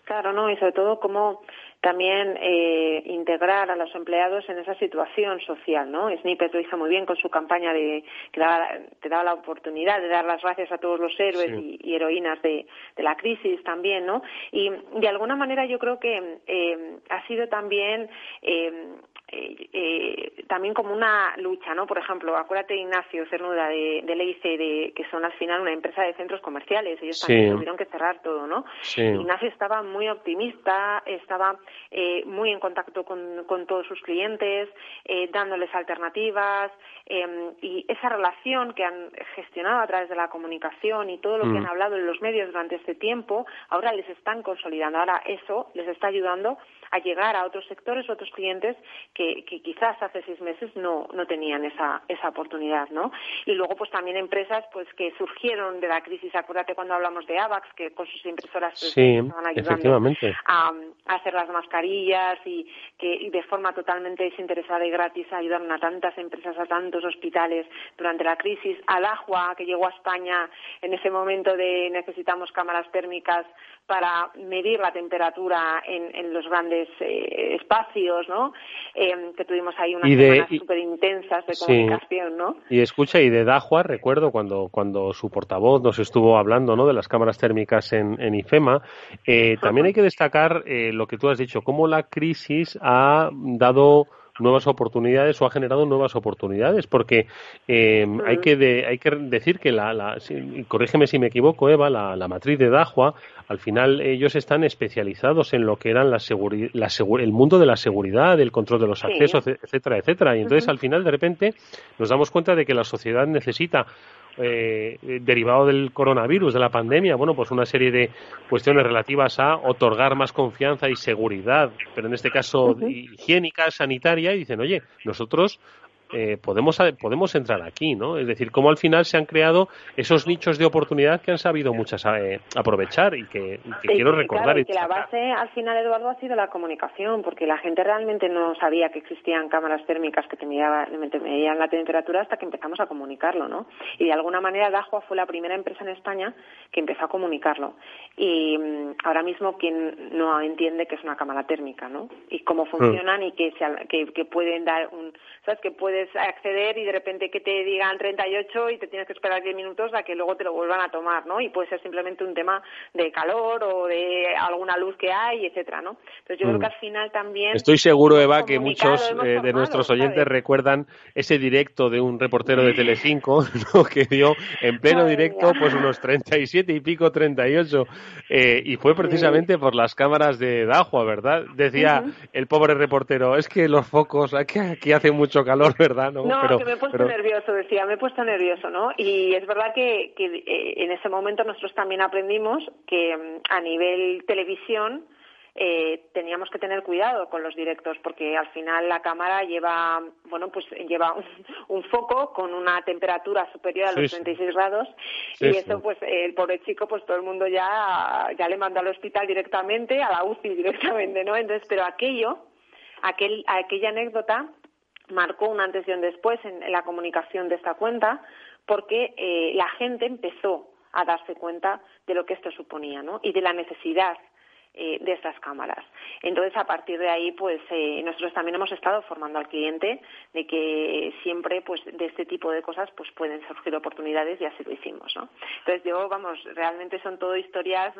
Claro, ¿no? Y sobre todo cómo también eh, integrar a los empleados en esa situación social, ¿no? Snippet lo hizo muy bien con su campaña de que daba, te daba la oportunidad de dar las gracias a todos los héroes y, heroínas de, la crisis también, ¿no? Y de alguna manera yo creo que eh, ha sido también eh, eh, eh, también como una lucha, ¿no? Por ejemplo, acuérdate Ignacio Cernuda de, de Leice, de, que son al final una empresa de centros comerciales, ellos también tuvieron que cerrar todo, ¿no? Ignacio estaba muy optimista, estaba eh, muy en contacto con, con todos sus clientes, eh, dándoles alternativas, eh, y esa relación que han gestionado a través de la comunicación y todo lo que Mm. han hablado en los medios durante este tiempo, ahora les están consolidando, ahora eso les está ayudando a llegar a otros sectores, otros clientes que, que quizás hace seis meses no, no tenían esa, esa oportunidad, ¿no? Y luego, pues también empresas pues que surgieron de la crisis. Acuérdate cuando hablamos de AVAX, que con sus impresoras pues, Sí, estaban ayudando a hacer las mascarillas y que y de forma totalmente desinteresada y gratis ayudaron a tantas empresas, a tantos hospitales durante la crisis. Al Agua, que llegó a España en ese momento de necesitamos cámaras térmicas para medir la temperatura en, en los grandes eh, espacios, ¿no? Eh, que tuvimos ahí unas de- semanas súper intensas de Sí. comunicación, ¿no? Y escucha, y de Dajua, recuerdo cuando, cuando su portavoz nos estuvo hablando ¿no? de las cámaras térmicas en, en IFEMA, eh, también hay que destacar eh, lo que tú has dicho, cómo la crisis ha dado nuevas oportunidades o ha generado nuevas oportunidades, porque eh, hay, que de- hay que decir que, la, la, si- corrígeme si me equivoco, Eva, la, la matriz de Dajua, al final ellos están especializados en lo que eran la la el mundo de la seguridad, el control de los Sí. accesos, etcétera, etcétera. Y entonces al final de repente nos damos cuenta de que la sociedad necesita eh, derivado del coronavirus, de la pandemia, bueno, pues una serie de cuestiones relativas a otorgar más confianza y seguridad, pero en este caso higiénica, sanitaria, y dicen, oye, nosotros eh, podemos, podemos entrar aquí, ¿no? Es decir, cómo al final se han creado esos nichos de oportunidad que han sabido muchas eh, aprovechar y que, y que Sí, quiero recordar claro, y que la base al final, Eduardo, ha sido la comunicación, porque la gente realmente no sabía que existían cámaras térmicas que te medían, te medían la temperatura hasta que empezamos a comunicarlo, ¿no? Y de alguna manera Dajua fue la primera empresa en España que empezó a comunicarlo. Y mm, ahora mismo quien no entiende que es una cámara térmica, ¿no? Y cómo funcionan y que, se que, que pueden dar un, ¿sabes? Que puedes acceder y de repente que te digan 38 y te tienes que esperar 10 minutos a que luego te lo vuelvan a tomar, ¿no? Y puede ser simplemente un tema de calor o de alguna luz que hay, etcétera, ¿no? Entonces yo Mm. creo que al final también Estoy seguro, Eva, que muchos eh, de nuestros oyentes ¿sabes? recuerdan ese directo de un reportero de Telecinco ¿no? que dio en pleno directo pues unos 37 y pico, 38 eh, y fue precisamente por las cámaras de Dajua, ¿verdad? Decía el pobre reportero, es que los focos, aquí, aquí hace mucho calor, ¿verdad? No, No, pero, que me he puesto pero- nervioso, decía, me he puesto nervioso, ¿no? Y es verdad que, que, eh, en ese momento nosotros también aprendimos que mm, a nivel televisión eh, teníamos que tener cuidado con los directos porque al final la cámara lleva, bueno, pues lleva un, un foco con una temperatura superior a los Sí, sí. 36 grados Sí, y sí. eso, pues eh, el pobre chico, pues todo el mundo ya, ya le manda al hospital directamente, a la UCI directamente, ¿no? Entonces, pero aquello, aquel, aquella anécdota marcó un antes y un después en, la comunicación de esta cuenta porque eh, la gente empezó a darse cuenta de lo que esto suponía ¿no? y de la necesidad eh, de estas cámaras. Entonces, a partir de ahí, pues eh, nosotros también hemos estado formando al cliente de que siempre, pues, de este tipo de cosas, pues pueden surgir oportunidades y así lo hicimos, ¿no? Entonces, yo, vamos, realmente son todo historias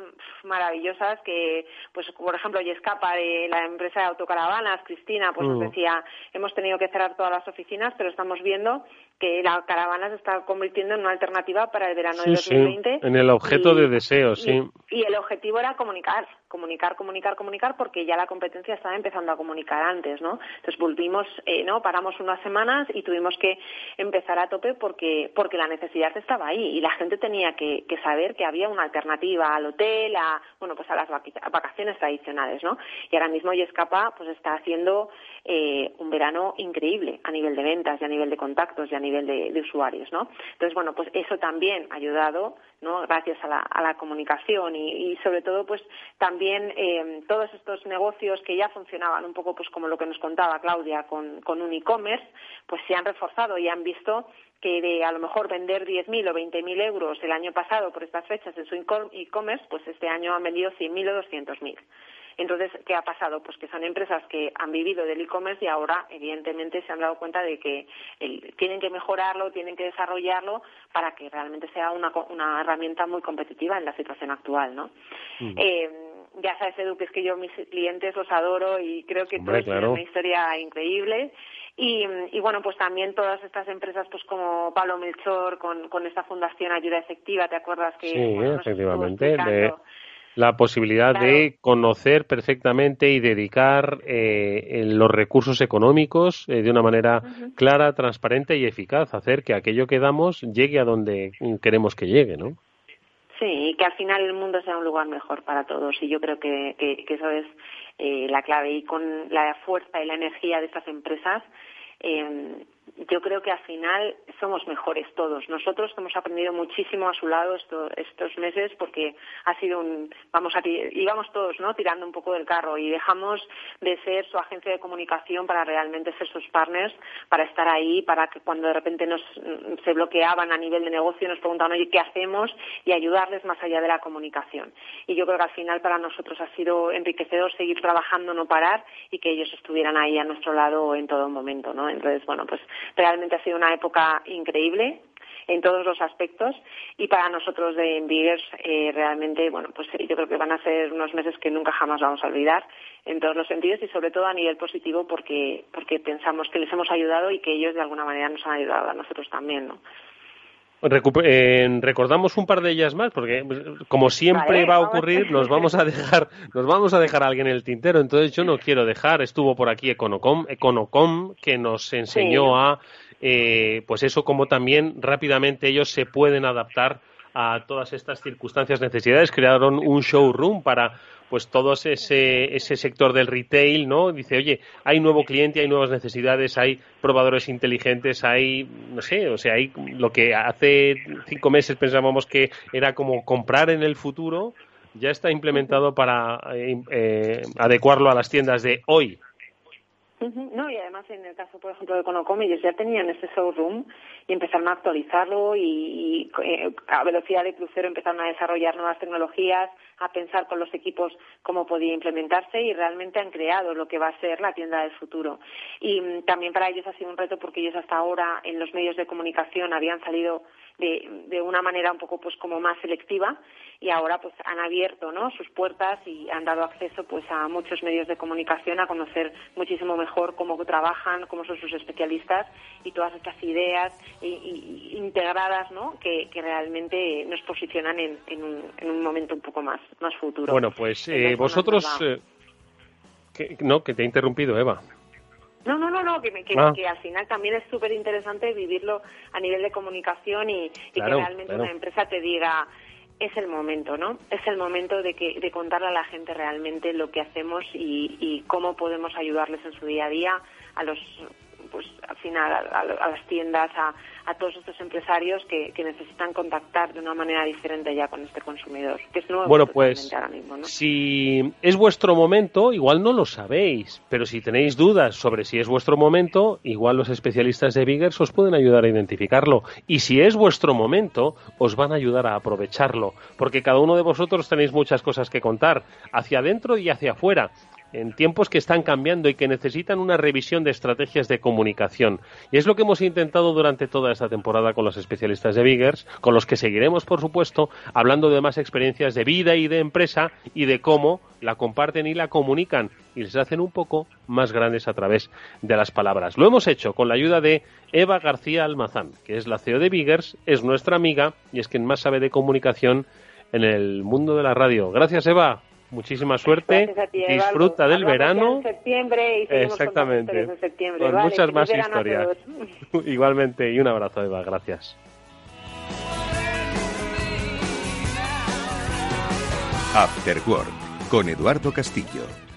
maravillosas que, pues, por ejemplo, Yescapa de la empresa de autocaravanas, Cristina, pues Mm. nos decía, hemos tenido que cerrar todas las oficinas, pero estamos viendo que la caravana se está convirtiendo en una alternativa para el verano de Sí, sí, 2020. en el objeto y- de deseo, y- sí. y el objetivo era comunicar, comunicar, comunicar, comunicar, porque ya la competencia estaba empezando a comunicar antes, ¿no? Entonces volvimos, eh, ¿no? Paramos unas semanas y tuvimos que empezar a tope porque, porque la necesidad estaba ahí y la gente tenía que, que saber que había una alternativa al hotel, a, bueno, pues a las vacaciones tradicionales, ¿no? Y ahora mismo Yescapa, pues está haciendo eh, un verano increíble a nivel de ventas y a nivel de contactos y a nivel de, de usuarios, ¿no? Entonces, bueno, pues eso también ha ayudado, ¿no? Gracias a la, a la comunicación y, y sobre todo, pues también eh, todos estos negocios que ya funcionaban un poco, pues como lo que nos contaba Claudia con, con un e-commerce, pues se han reforzado y han visto que de a lo mejor vender 10.000 o 20.000 euros el año pasado por estas fechas en su e-commerce, pues este año han vendido 100.000 o 200.000. Entonces, ¿qué ha pasado? Pues que son empresas que han vivido del e-commerce y ahora, evidentemente, se han dado cuenta de que el- tienen que mejorarlo, tienen que desarrollarlo para que realmente sea una, una herramienta muy competitiva en la situación actual, ¿no? Mm. Eh, ya sabes, Edu, que es que yo mis clientes los adoro y creo que todo es una historia increíble. Y, y, bueno, pues también todas estas empresas, pues como Pablo Melchor, con, con esta fundación Ayuda Efectiva, ¿te acuerdas que? Sí, efectivamente, de la posibilidad de conocer perfectamente y dedicar eh, los recursos económicos eh, de una manera clara, transparente y eficaz, hacer que aquello que damos llegue a donde queremos que llegue, ¿no? Sí, y que al final el mundo sea un lugar mejor para todos. Y yo creo que, que, eso es eh, la clave. Y con la fuerza y la energía de estas empresas, eh, yo creo que al final somos mejores todos. Nosotros hemos aprendido muchísimo a su lado estos meses porque ha sido un, vamos a, íbamos todos, ¿no? Tirando un poco del carro y dejamos de ser su agencia de comunicación para realmente ser sus partners, para estar ahí, para que cuando de repente nos se bloqueaban a nivel de negocio nos preguntaban, oye, ¿qué hacemos? y ayudarles más allá de la comunicación. Y yo creo que al final para nosotros ha sido enriquecedor seguir trabajando, no parar y que ellos estuvieran ahí a nuestro lado en todo momento, ¿no? Entonces, bueno, pues Realmente ha sido una época increíble en todos los aspectos y para nosotros de Envigers eh, realmente, bueno, pues yo creo que van a ser unos meses que nunca jamás vamos a olvidar en todos los sentidos y sobre todo a nivel positivo porque, porque pensamos que les hemos ayudado y que ellos de alguna manera nos han ayudado a nosotros también, ¿no? Recordamos un par de ellas más porque como siempre va a ocurrir nos vamos a dejar nos vamos a dejar a alguien en el tintero. Entonces yo no quiero dejar estuvo por aquí Econocom Econocom que nos enseñó a eh, pues eso como también rápidamente ellos se pueden adaptar a todas estas circunstancias necesidades. Crearon un showroom para pues todo ese, ese sector del retail, ¿no? Dice, oye, hay nuevo cliente, hay nuevas necesidades, hay probadores inteligentes, hay, no sé, o sea, hay lo que hace cinco meses pensábamos que era como comprar en el futuro, ya está implementado para eh, eh, adecuarlo a las tiendas de hoy. No, y además en el caso, por ejemplo, de Conocom, ellos ya tenían ese showroom y empezaron a actualizarlo y, eh, a velocidad de crucero empezaron a desarrollar nuevas tecnologías, a pensar con los equipos cómo podía implementarse y realmente han creado lo que va a ser la tienda del futuro. Y mm, también para ellos ha sido un reto porque ellos hasta ahora en los medios de comunicación habían salido de, de una manera un poco pues como más selectiva y ahora pues han abierto ¿no? sus puertas y han dado acceso pues a muchos medios de comunicación a conocer muchísimo mejor cómo trabajan, cómo son sus especialistas y todas estas ideas integradas ¿no? que, que, realmente nos posicionan en, en, un, en, un, momento un poco más, más futuro. Bueno, pues eh, vosotros... Eh, que, no, que te he interrumpido, Eva. No, no, no, no que, ah. que, al final también es súper interesante vivirlo a nivel de comunicación y, que realmente una empresa te diga es el momento, ¿no? Es el momento de, que, de contarle a la gente realmente lo que hacemos y, y cómo podemos ayudarles en su día a día a los pues al final a, las tiendas, a, a, todos estos empresarios que, que, necesitan contactar de una manera diferente ya con este consumidor, que es nuevo bueno, pues, Si es vuestro momento, igual no lo sabéis, pero si tenéis dudas sobre si es vuestro momento, igual los especialistas de Biggers os pueden ayudar a identificarlo. Y si es vuestro momento, os van a ayudar a aprovecharlo, porque cada uno de vosotros tenéis muchas cosas que contar, hacia adentro y hacia afuera en tiempos que están cambiando y que necesitan una revisión de estrategias de comunicación. Y es lo que hemos intentado durante toda esta temporada con los especialistas de Biggers, con los que seguiremos, por supuesto, hablando de más experiencias de vida y de empresa y de cómo la comparten y la comunican y les hacen un poco más grandes a través de las palabras. Lo hemos hecho con la ayuda de Eva García Almazán, que es la CEO de Biggers, es nuestra amiga y es quien más sabe de comunicación en el mundo de la radio. Gracias, Eva. Muchísima suerte. Disfruta del verano. En septiembre y Exactamente. Con, septiembre. con muchas más historias. Igualmente. Y un abrazo, Eva. Gracias. After con Eduardo Castillo.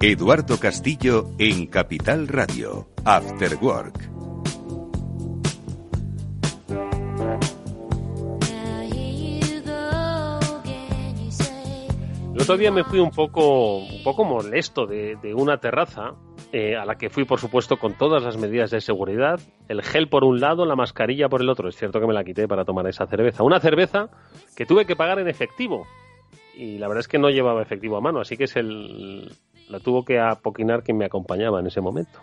Eduardo Castillo en Capital Radio, After Work. El otro día me fui un poco, un poco molesto de, una terraza eh, a la que fui, por supuesto, con todas las medidas de seguridad. El gel por un lado, la mascarilla por el otro. Es cierto que me la quité para tomar esa cerveza. Una cerveza que tuve que pagar en efectivo. Y la verdad es que no llevaba efectivo a mano, así que es el, la tuvo que apoquinar quien me acompañaba en ese momento.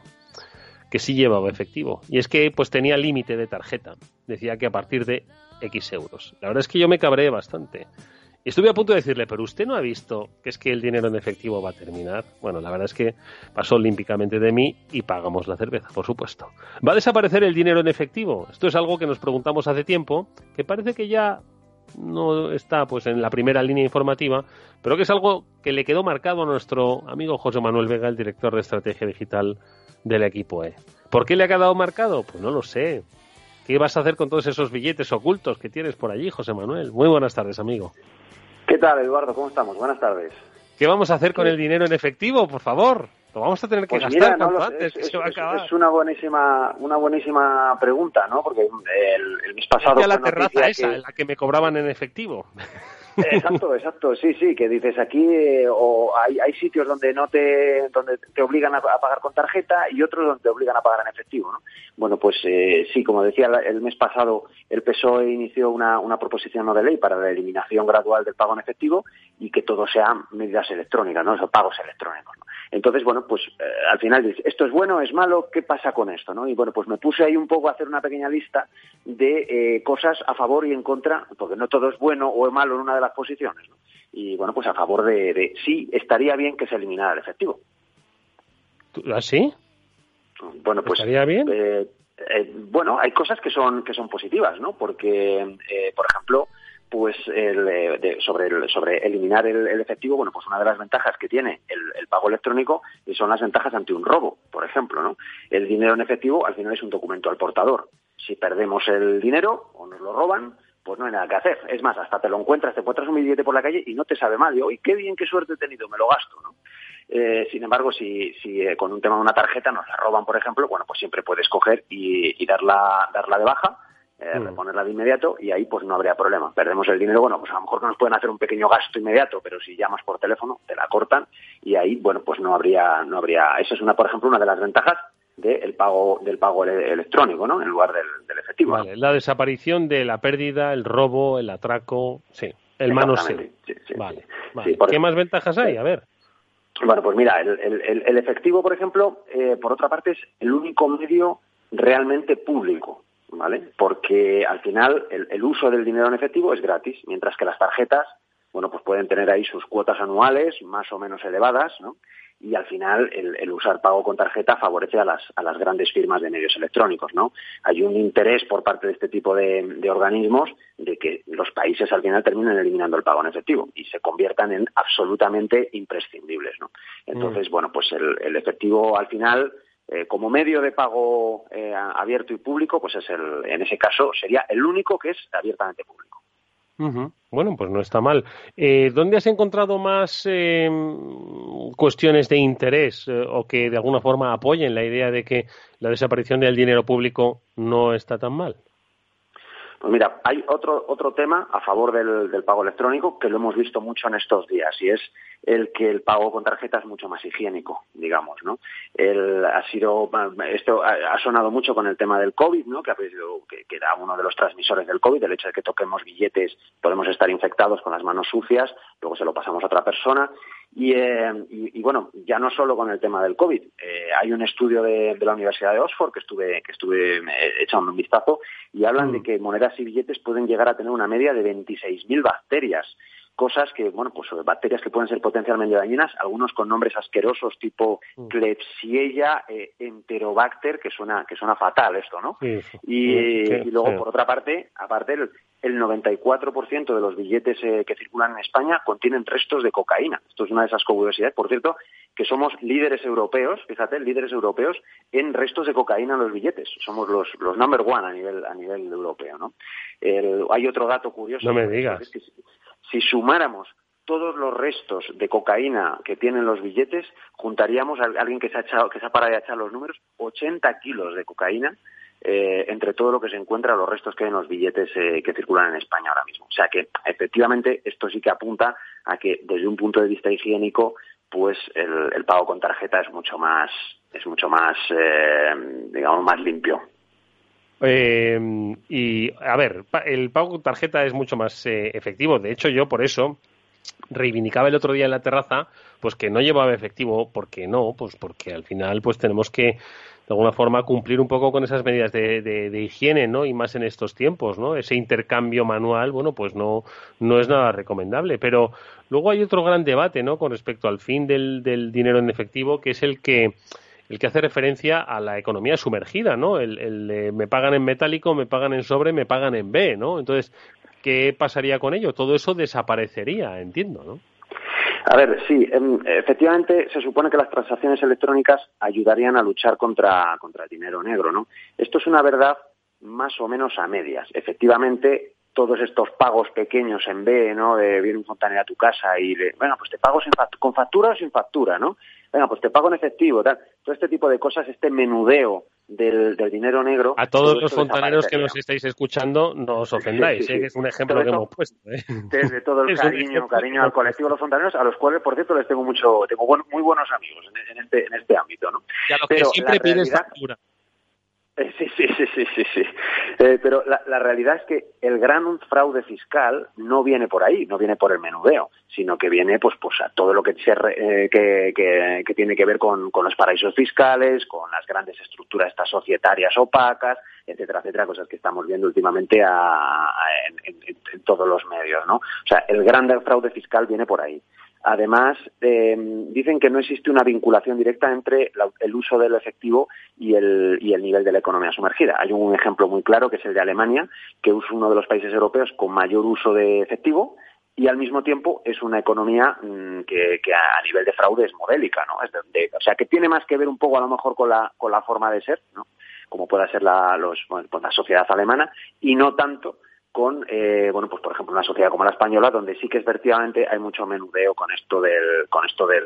Que sí llevaba efectivo. Y es que pues tenía límite de tarjeta. Decía que a partir de X euros. La verdad es que yo me cabré bastante. Y estuve a punto de decirle, pero usted no ha visto que es que el dinero en efectivo va a terminar. Bueno, la verdad es que pasó olímpicamente de mí y pagamos la cerveza, por supuesto. ¿Va a desaparecer el dinero en efectivo? Esto es algo que nos preguntamos hace tiempo, que parece que ya no está pues en la primera línea informativa, pero que es algo que le quedó marcado a nuestro amigo José Manuel Vega, el director de estrategia digital del equipo E. ¿Por qué le ha quedado marcado? Pues no lo sé. ¿Qué vas a hacer con todos esos billetes ocultos que tienes por allí, José Manuel? Muy buenas tardes, amigo. ¿Qué tal, Eduardo? ¿Cómo estamos? Buenas tardes. ¿Qué vamos a hacer con el dinero en efectivo, por favor? Lo vamos a tener que Pues gastar mira, no antes, es, que es- se va a es- acabar. es una buenísima, una buenísima pregunta, ¿no? Porque el, el mes pasado Ya la fue terraza esa, que- en la que me cobraban en efectivo. Exacto, exacto, sí, sí, que dices aquí eh, o hay, hay sitios donde no te donde te obligan a, pagar con tarjeta y otros donde te obligan a pagar en efectivo, ¿no? Bueno, pues eh, sí, como decía el mes pasado, el PSOE inició una, una proposición de ley para la eliminación gradual del pago en efectivo y que todo sean medidas electrónicas, ¿no? Esos pagos electrónicos. ¿no? Entonces, bueno, pues eh, al final dices, ¿esto es bueno, es malo? ¿Qué pasa con esto? ¿no? Y bueno, pues me puse ahí un poco a hacer una pequeña lista de eh, cosas a favor y en contra, porque no todo es bueno o es malo en una de las posiciones. ¿no? Y bueno, pues a favor de, de sí, estaría bien que se eliminara el efectivo. ¿Así? Bueno, pues ¿Estaría bien? eh, eh, bueno, hay cosas que son que son positivas, ¿no? Porque, eh, por ejemplo, pues el, eh, de- sobre el, sobre eliminar el, el efectivo, bueno, pues una de las ventajas que tiene el, el pago electrónico son las ventajas ante un robo, por ejemplo, ¿no? El dinero en efectivo al final es un documento al portador. Si perdemos el dinero o nos lo roban, pues no hay nada que hacer. Es más, hasta te lo encuentras, te encuentras un billete por la calle y no te sabe mal. Digo, y qué bien, qué suerte he tenido, me lo gasto, ¿no? Eh, sin embargo, si, si eh, con un tema de una tarjeta nos la roban, por ejemplo, bueno, pues siempre puedes coger y, y darla, darla de baja, eh, Mm. reponerla de inmediato y ahí pues no habría problema. Perdemos el dinero, bueno, pues a lo mejor nos pueden hacer un pequeño gasto inmediato, pero si llamas por teléfono te la cortan y ahí, bueno, pues no habría, no habría. Esa es una, por ejemplo, una de las ventajas del pago, del pago ele- electrónico, ¿no? En lugar del, del efectivo. Vale, la desaparición de la pérdida, el robo, el atraco, sí, el manoseo. Sí, sí, Vale, sí. ¿Qué eso. más ventajas hay? A ver. Bueno, pues mira, el, el- el- el efectivo, por ejemplo, eh, por otra parte, es el único medio realmente público, ¿vale? Porque al final el, el uso del dinero en efectivo es gratis, mientras que las tarjetas, bueno, pues pueden tener ahí sus cuotas anuales más o menos elevadas, ¿no? Y al final el, el usar pago con tarjeta favorece a las, a las grandes firmas de medios electrónicos, ¿no? Hay un interés por parte de este tipo de, de organismos de que los países al final terminen eliminando el pago en efectivo y se conviertan en absolutamente imprescindibles, ¿no? Entonces, bueno, pues el, el efectivo al final, eh, como medio de pago eh, abierto y público, pues es el, en ese caso sería el único que es abiertamente público. Bueno, pues no está mal. Eh, ¿Dónde has encontrado más eh, cuestiones de interés eh, o que de alguna forma apoyen la idea de que la desaparición del dinero público no está tan mal? Pues mira, hay otro, otro tema a favor del, del pago electrónico que lo hemos visto mucho en estos días y es el que el pago con tarjeta es mucho más higiénico, digamos, ¿no? El, ha sido, esto ha, sonado mucho con el tema del COVID, ¿no? Que, ha sido- que, que era uno de los transmisores del COVID, el hecho de que toquemos billetes, podemos estar infectados con las manos sucias, luego se lo pasamos a otra persona y, eh, y, y, bueno, ya no solo con el tema del COVID. Eh, hay un estudio de, de la Universidad de Oxford que estuve, que estuve eh, echando un vistazo y hablan de que monedas y billetes pueden llegar a tener una media de 26.000 bacterias. Cosas que, bueno, pues bacterias que pueden ser potencialmente dañinas, algunos con nombres asquerosos tipo Klebsiella eh, enterobacter, que suena, que suena fatal esto, ¿no? Sí, sí. Y, y luego, por otra parte, aparte, el, el 94% de los billetes eh, que circulan en España contienen restos de cocaína. Esto es una de esas curiosidades, por cierto, que somos líderes europeos, fíjate, líderes europeos en restos de cocaína en los billetes. Somos los, los number one a nivel, a nivel europeo, ¿no? El- hay otro dato curioso. No me digas. es que si, sumáramos todos los restos de cocaína que tienen los billetes, juntaríamos a alguien que se ha, echado, que se ha parado de echar los números, 80 kilos de cocaína eh, entre todo lo que se encuentra, los restos que hay en los billetes eh, que circulan en España ahora mismo. O sea que efectivamente esto sí que apunta a que desde un punto de vista higiénico, pues el, pago con tarjeta es mucho más, es mucho más, eh, digamos, más limpio. Y a ver, el pago con tarjeta es mucho más efectivo. De hecho, yo por eso reivindicaba el otro día en la terraza pues que no llevaba efectivo porque no pues porque al final pues tenemos que de alguna forma cumplir un poco con esas medidas de, de, higiene, ¿no? Y más en estos tiempos, ¿no? Ese intercambio manual, bueno, pues no, no es nada recomendable. Pero luego hay otro gran debate, ¿no? Con respecto al fin del, del dinero en efectivo, que es el que el que hace referencia a la economía sumergida, ¿no? El, el me pagan en metálico, me pagan en sobre, me pagan en B, ¿no? Entonces, ¿qué pasaría con ello? Todo eso desaparecería, entiendo, ¿no? A ver, sí, em, efectivamente se supone que las transacciones electrónicas ayudarían a luchar contra, contra el dinero negro, ¿no? Esto es una verdad más o menos a medias. Efectivamente, todos estos pagos pequeños en B, ¿no? De viene un fontanero a tu casa y le, bueno, pues te pago con factura o sin factura, ¿no? Venga, pues te pago en efectivo, tal. Todo este tipo de cosas, este menudeo del, dinero negro. A todos los fontaneros que nos estáis escuchando, no os ofendáis, ¿eh? que es un ejemplo que hemos puesto. ¿eh? Desde todo el cariño, cariño al colectivo de los fontaneros, a los cuales, por cierto, les tengo mucho, tengo muy buenos amigos en, este, en este ámbito, ¿no? Y a los que siempre pides factura. Sí, sí, sí, sí, sí. sí. Eh, pero la, la, realidad es que el gran fraude fiscal no viene por ahí, no viene por el menudeo, sino que viene pues, pues a todo lo que, se, eh, tiene que ver con, los paraísos fiscales, con las grandes estructuras estas societarias opacas, etcétera, etcétera, cosas que estamos viendo últimamente en, en, todos los medios, ¿no? O sea, el gran fraude fiscal viene por ahí. Además, eh, dicen que no existe una vinculación directa entre el uso del efectivo y el, nivel de la economía sumergida. Hay un ejemplo muy claro que es el de Alemania, que es uno de los países europeos con mayor uso de efectivo y al mismo tiempo es una economía mm, que, a nivel de fraude es modélica, ¿no? o sea, que tiene más que ver un poco a lo mejor con la, con la forma de ser, ¿no? Como pueda ser la, los, pues la sociedad alemana y no tanto con, eh, bueno, pues por ejemplo una sociedad como la española, donde sí que efectivamente hay mucho menudeo con esto del, con esto del,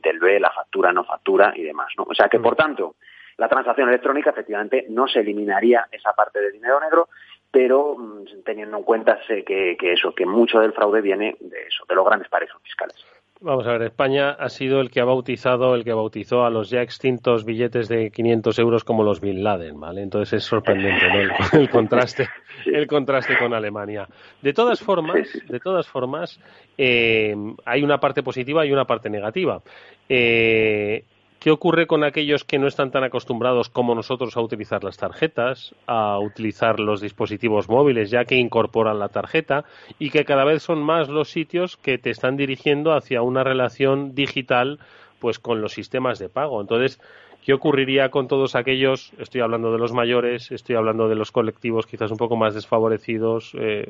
del, B, la factura, no factura y demás, ¿no? O sea que, por tanto, la transacción electrónica efectivamente no se eliminaría esa parte de dinero negro, pero mm, teniendo en cuenta que, que eso, que mucho del fraude viene de eso, de los grandes paraísos fiscales. Vamos a ver, España ha sido el que ha bautizado, el que bautizó a los ya extintos billetes de 500 euros como los Bin Laden, ¿vale? Entonces es sorprendente, ¿no? El, contraste, el contraste con Alemania. De todas formas, de todas formas, eh, hay una parte positiva y una parte negativa. Eh, ¿Qué ocurre con aquellos que no están tan acostumbrados como nosotros a utilizar las tarjetas, a utilizar los dispositivos móviles, ya que incorporan la tarjeta y que cada vez son más los sitios que te están dirigiendo hacia una relación digital pues con los sistemas de pago? Entonces, ¿qué ocurriría con todos aquellos? Estoy hablando de los mayores, estoy hablando de los colectivos quizás un poco más desfavorecidos, eh,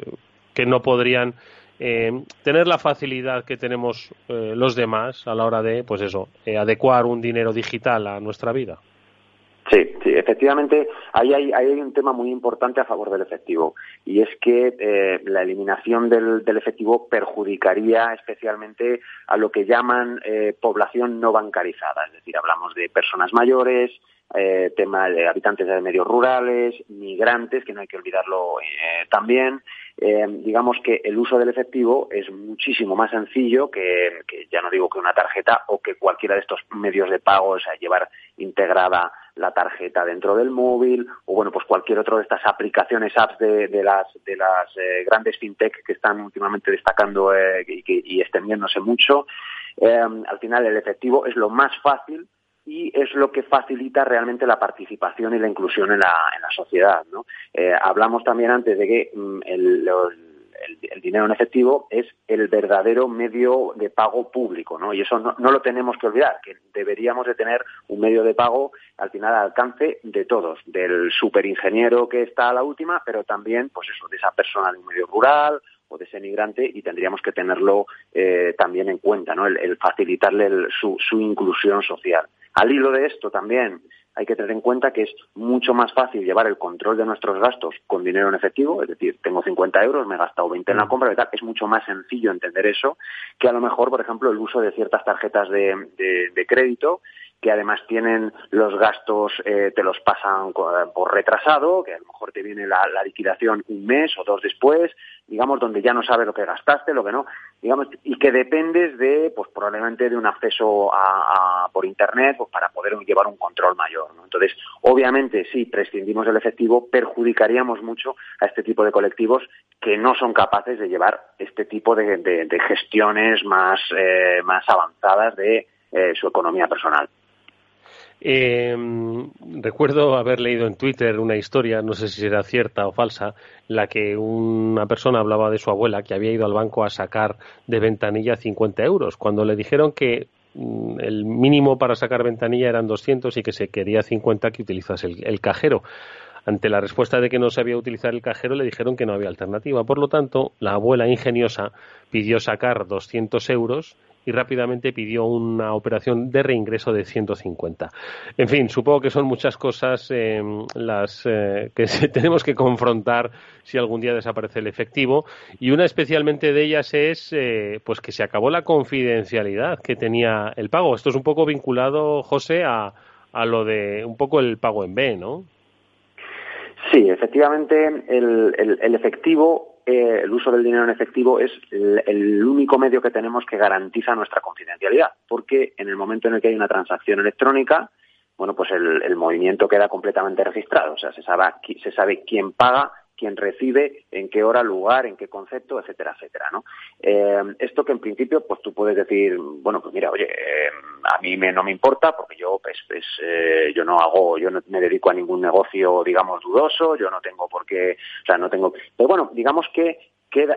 que no podrían eh, tener la facilidad que tenemos eh, los demás a la hora de, pues eso, eh, adecuar un dinero digital a nuestra vida. Sí, sí, efectivamente, ahí hay, hay, un tema muy importante a favor del efectivo y es que la eliminación del, del, efectivo perjudicaría especialmente a lo que llaman población no bancarizada, es decir, hablamos de personas mayores, eh, tema de habitantes de medios rurales, migrantes, que no hay que olvidarlo eh, también. Eh, digamos que el uso del efectivo es muchísimo más sencillo que, ya no digo que una tarjeta o que cualquiera de estos medios de pago, o sea, llevar integrada la tarjeta dentro del móvil o bueno pues cualquier otra de estas aplicaciones apps de, de las de las eh, grandes fintech que están últimamente destacando eh, y, y, extendiéndose mucho al final el efectivo es lo más fácil y es lo que facilita realmente la participación y la inclusión en la, en la sociedad. ¿no? Eh, hablamos también antes de que mm, el, el, dinero en efectivo es el verdadero medio de pago público, ¿no? Y eso no, no, lo tenemos que olvidar, que deberíamos de tener un medio de pago al final al alcance de todos, del superingeniero que está a la última, pero también, pues eso, de esa persona de un medio rural o de ese migrante y tendríamos que tenerlo eh, también en cuenta, ¿no? El, facilitarle su, su inclusión social. Al hilo de esto también hay que tener en cuenta que es mucho más fácil llevar el control de nuestros gastos con dinero en efectivo, es decir, tengo 50 euros, me he gastado 20 en la mm. compra, y tal. es mucho más sencillo entender eso que a lo mejor, por ejemplo, el uso de ciertas tarjetas de, de, crédito que además tienen los gastos, eh, te los pasan por retrasado, que a lo mejor te viene la, liquidación un mes o dos después, digamos, donde ya no sabes lo que gastaste, lo que no, digamos, y que dependes de, pues probablemente de un acceso a, por Internet pues, para poder llevar un control mayor. ¿no? Entonces, obviamente, si prescindimos del efectivo, perjudicaríamos mucho a este tipo de colectivos que no son capaces de llevar este tipo de, gestiones más, eh, más avanzadas de eh, su economía personal. Eh, recuerdo haber leído en Twitter una historia, no sé si era cierta o falsa, la que una persona hablaba de su abuela que había ido al banco a sacar de ventanilla 50 euros. Cuando le dijeron que mm, el mínimo para sacar ventanilla eran 200 y que se quería 50 que utilizase el, cajero. Ante la respuesta de que no sabía utilizar el cajero, le dijeron que no había alternativa. Por lo tanto, la abuela ingeniosa pidió sacar 200 euros y rápidamente pidió una operación de reingreso de 150. En fin, supongo que son muchas cosas eh, las eh, que tenemos que confrontar si algún día desaparece el efectivo y una especialmente de ellas es eh, pues que se acabó la confidencialidad que tenía el pago. Esto es un poco vinculado, José, a, a lo de un poco el pago en B, ¿no? Sí, efectivamente, el, el efectivo eh, el uso del dinero en efectivo es el, único medio que tenemos que garantiza nuestra confidencialidad, porque en el momento en el que hay una transacción electrónica, bueno, pues el, movimiento queda completamente registrado, o sea, se sabe, se sabe quién paga, quién recibe, en qué hora, lugar, en qué concepto, etcétera, etcétera, ¿no? Eh, esto que en principio, pues tú puedes decir, bueno, pues mira, oye, eh, a mí me, no me importa porque yo, pues, pues eh, yo no hago, yo no me dedico a ningún negocio, digamos, dudoso, yo no tengo por qué, o sea, no tengo, pero bueno, digamos que queda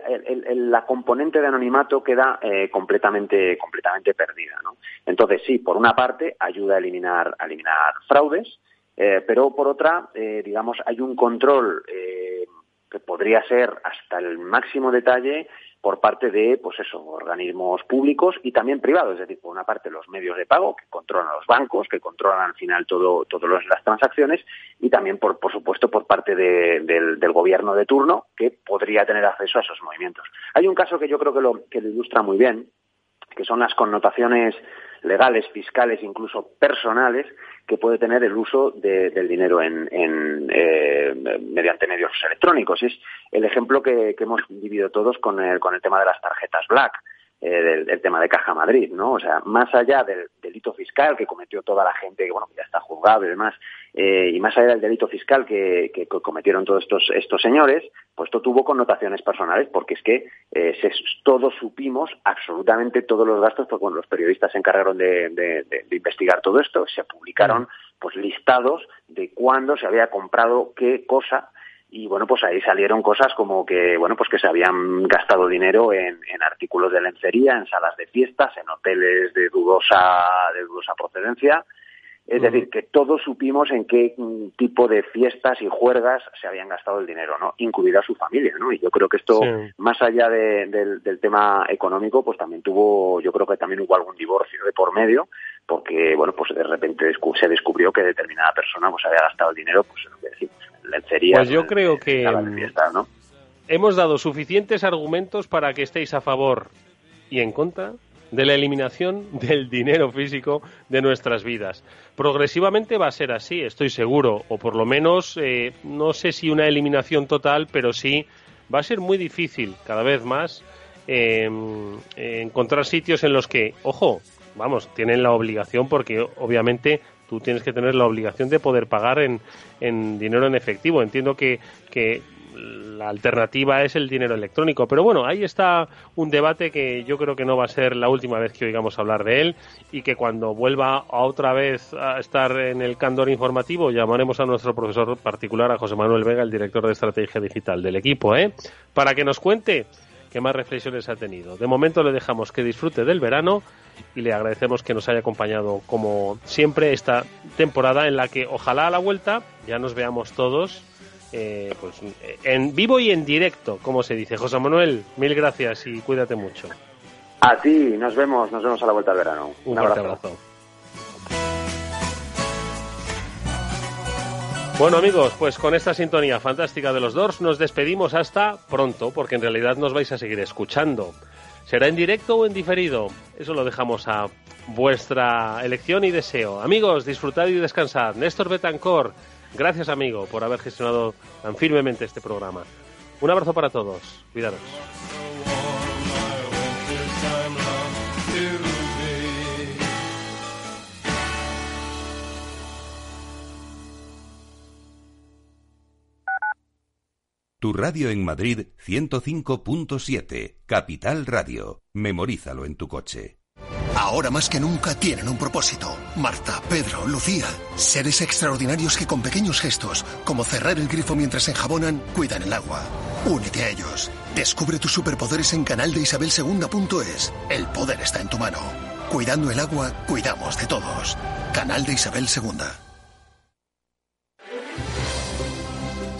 la componente de anonimato queda completamente completamente perdida ¿no? entonces sí por una parte ayuda a eliminar a eliminar fraudes pero por otra digamos hay un control que podría ser hasta el máximo detalle por parte de, pues eso, organismos públicos y también privados, es decir, por una parte los medios de pago que controlan los bancos, que controlan al final todo, todas las transacciones y también, por, por supuesto, por parte del, gobierno de turno que podría tener acceso a esos movimientos. Hay un caso que yo creo que lo, que lo ilustra muy bien, que son las connotaciones legales, fiscales, incluso personales, que puede tener el uso del dinero en, eh, mediante medios electrónicos. Es el ejemplo que, hemos vivido todos con el, con el tema de las tarjetas Black. Eh, del, tema de Caja Madrid, ¿no? O sea, más allá del delito fiscal que cometió toda la gente, que bueno, ya está juzgado y demás, eh, y más allá del delito fiscal que, cometieron todos estos, estos señores, pues esto tuvo connotaciones personales, porque es que eh, todos supimos absolutamente todos los gastos, porque bueno, los periodistas se encargaron de, de, investigar todo esto, se publicaron pues listados de cuándo se había comprado qué cosa y bueno pues ahí salieron cosas como que bueno pues que se habían gastado dinero en, artículos de lencería en salas de fiestas en hoteles de dudosa de dudosa procedencia. Es decir que todos supimos en qué tipo de fiestas y juergas se habían gastado el dinero no incluida su familia no y yo creo que esto más allá del, del tema económico pues también tuvo yo creo que también hubo algún divorcio de por medio porque bueno pues de repente se descubrió que determinada persona pues había gastado el dinero pues en lo que decimos pues yo creo que hemos dado suficientes argumentos para que estéis a favor y en contra de la eliminación del dinero físico de nuestras vidas. Progresivamente va a ser así, estoy seguro, o por lo menos eh, no sé si una eliminación total, pero sí va a ser muy difícil cada vez más em, encontrar sitios en los que, ojo, vamos, tienen la obligación porque obviamente tú tienes que tener la obligación de poder pagar en, en dinero en efectivo. Entiendo que, que la alternativa es el dinero electrónico. Pero bueno, ahí está un debate que yo creo que no va a ser la última vez que oigamos hablar de él y que cuando vuelva a otra vez a estar en el candor informativo llamaremos a nuestro profesor particular, a José Manuel Vega, el director de estrategia digital del equipo, ¿eh? para que nos cuente qué más reflexiones ha tenido. De momento le dejamos que disfrute del verano y le agradecemos que nos haya acompañado como siempre esta temporada en la que ojalá a la vuelta ya nos veamos todos eh, pues, en vivo y en directo, como se dice. José Manuel, mil gracias y cuídate mucho. A ti, nos vemos, nos vemos a la vuelta del verano. Un, Un abrazo. Bueno amigos, pues con esta sintonía fantástica de los Doors nos despedimos hasta pronto, porque en realidad nos vais a seguir escuchando. ¿Será en directo o en diferido? Eso lo dejamos a vuestra elección y deseo. Amigos, disfrutad y descansad. Néstor Betancor, gracias amigo por haber gestionado tan firmemente este programa. Un abrazo para todos. Cuidaros. Tu radio en Madrid 105.7, Capital Radio. Memorízalo en tu coche. Ahora más que nunca tienen un propósito. Marta, Pedro, Lucía. Seres extraordinarios que con pequeños gestos, como cerrar el grifo mientras enjabonan, cuidan el agua. Únete a ellos. Descubre tus superpoderes en canal de Isabel El poder está en tu mano. Cuidando el agua, cuidamos de todos. Canal de Isabel II.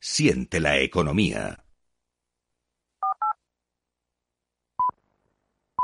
Siente la economía.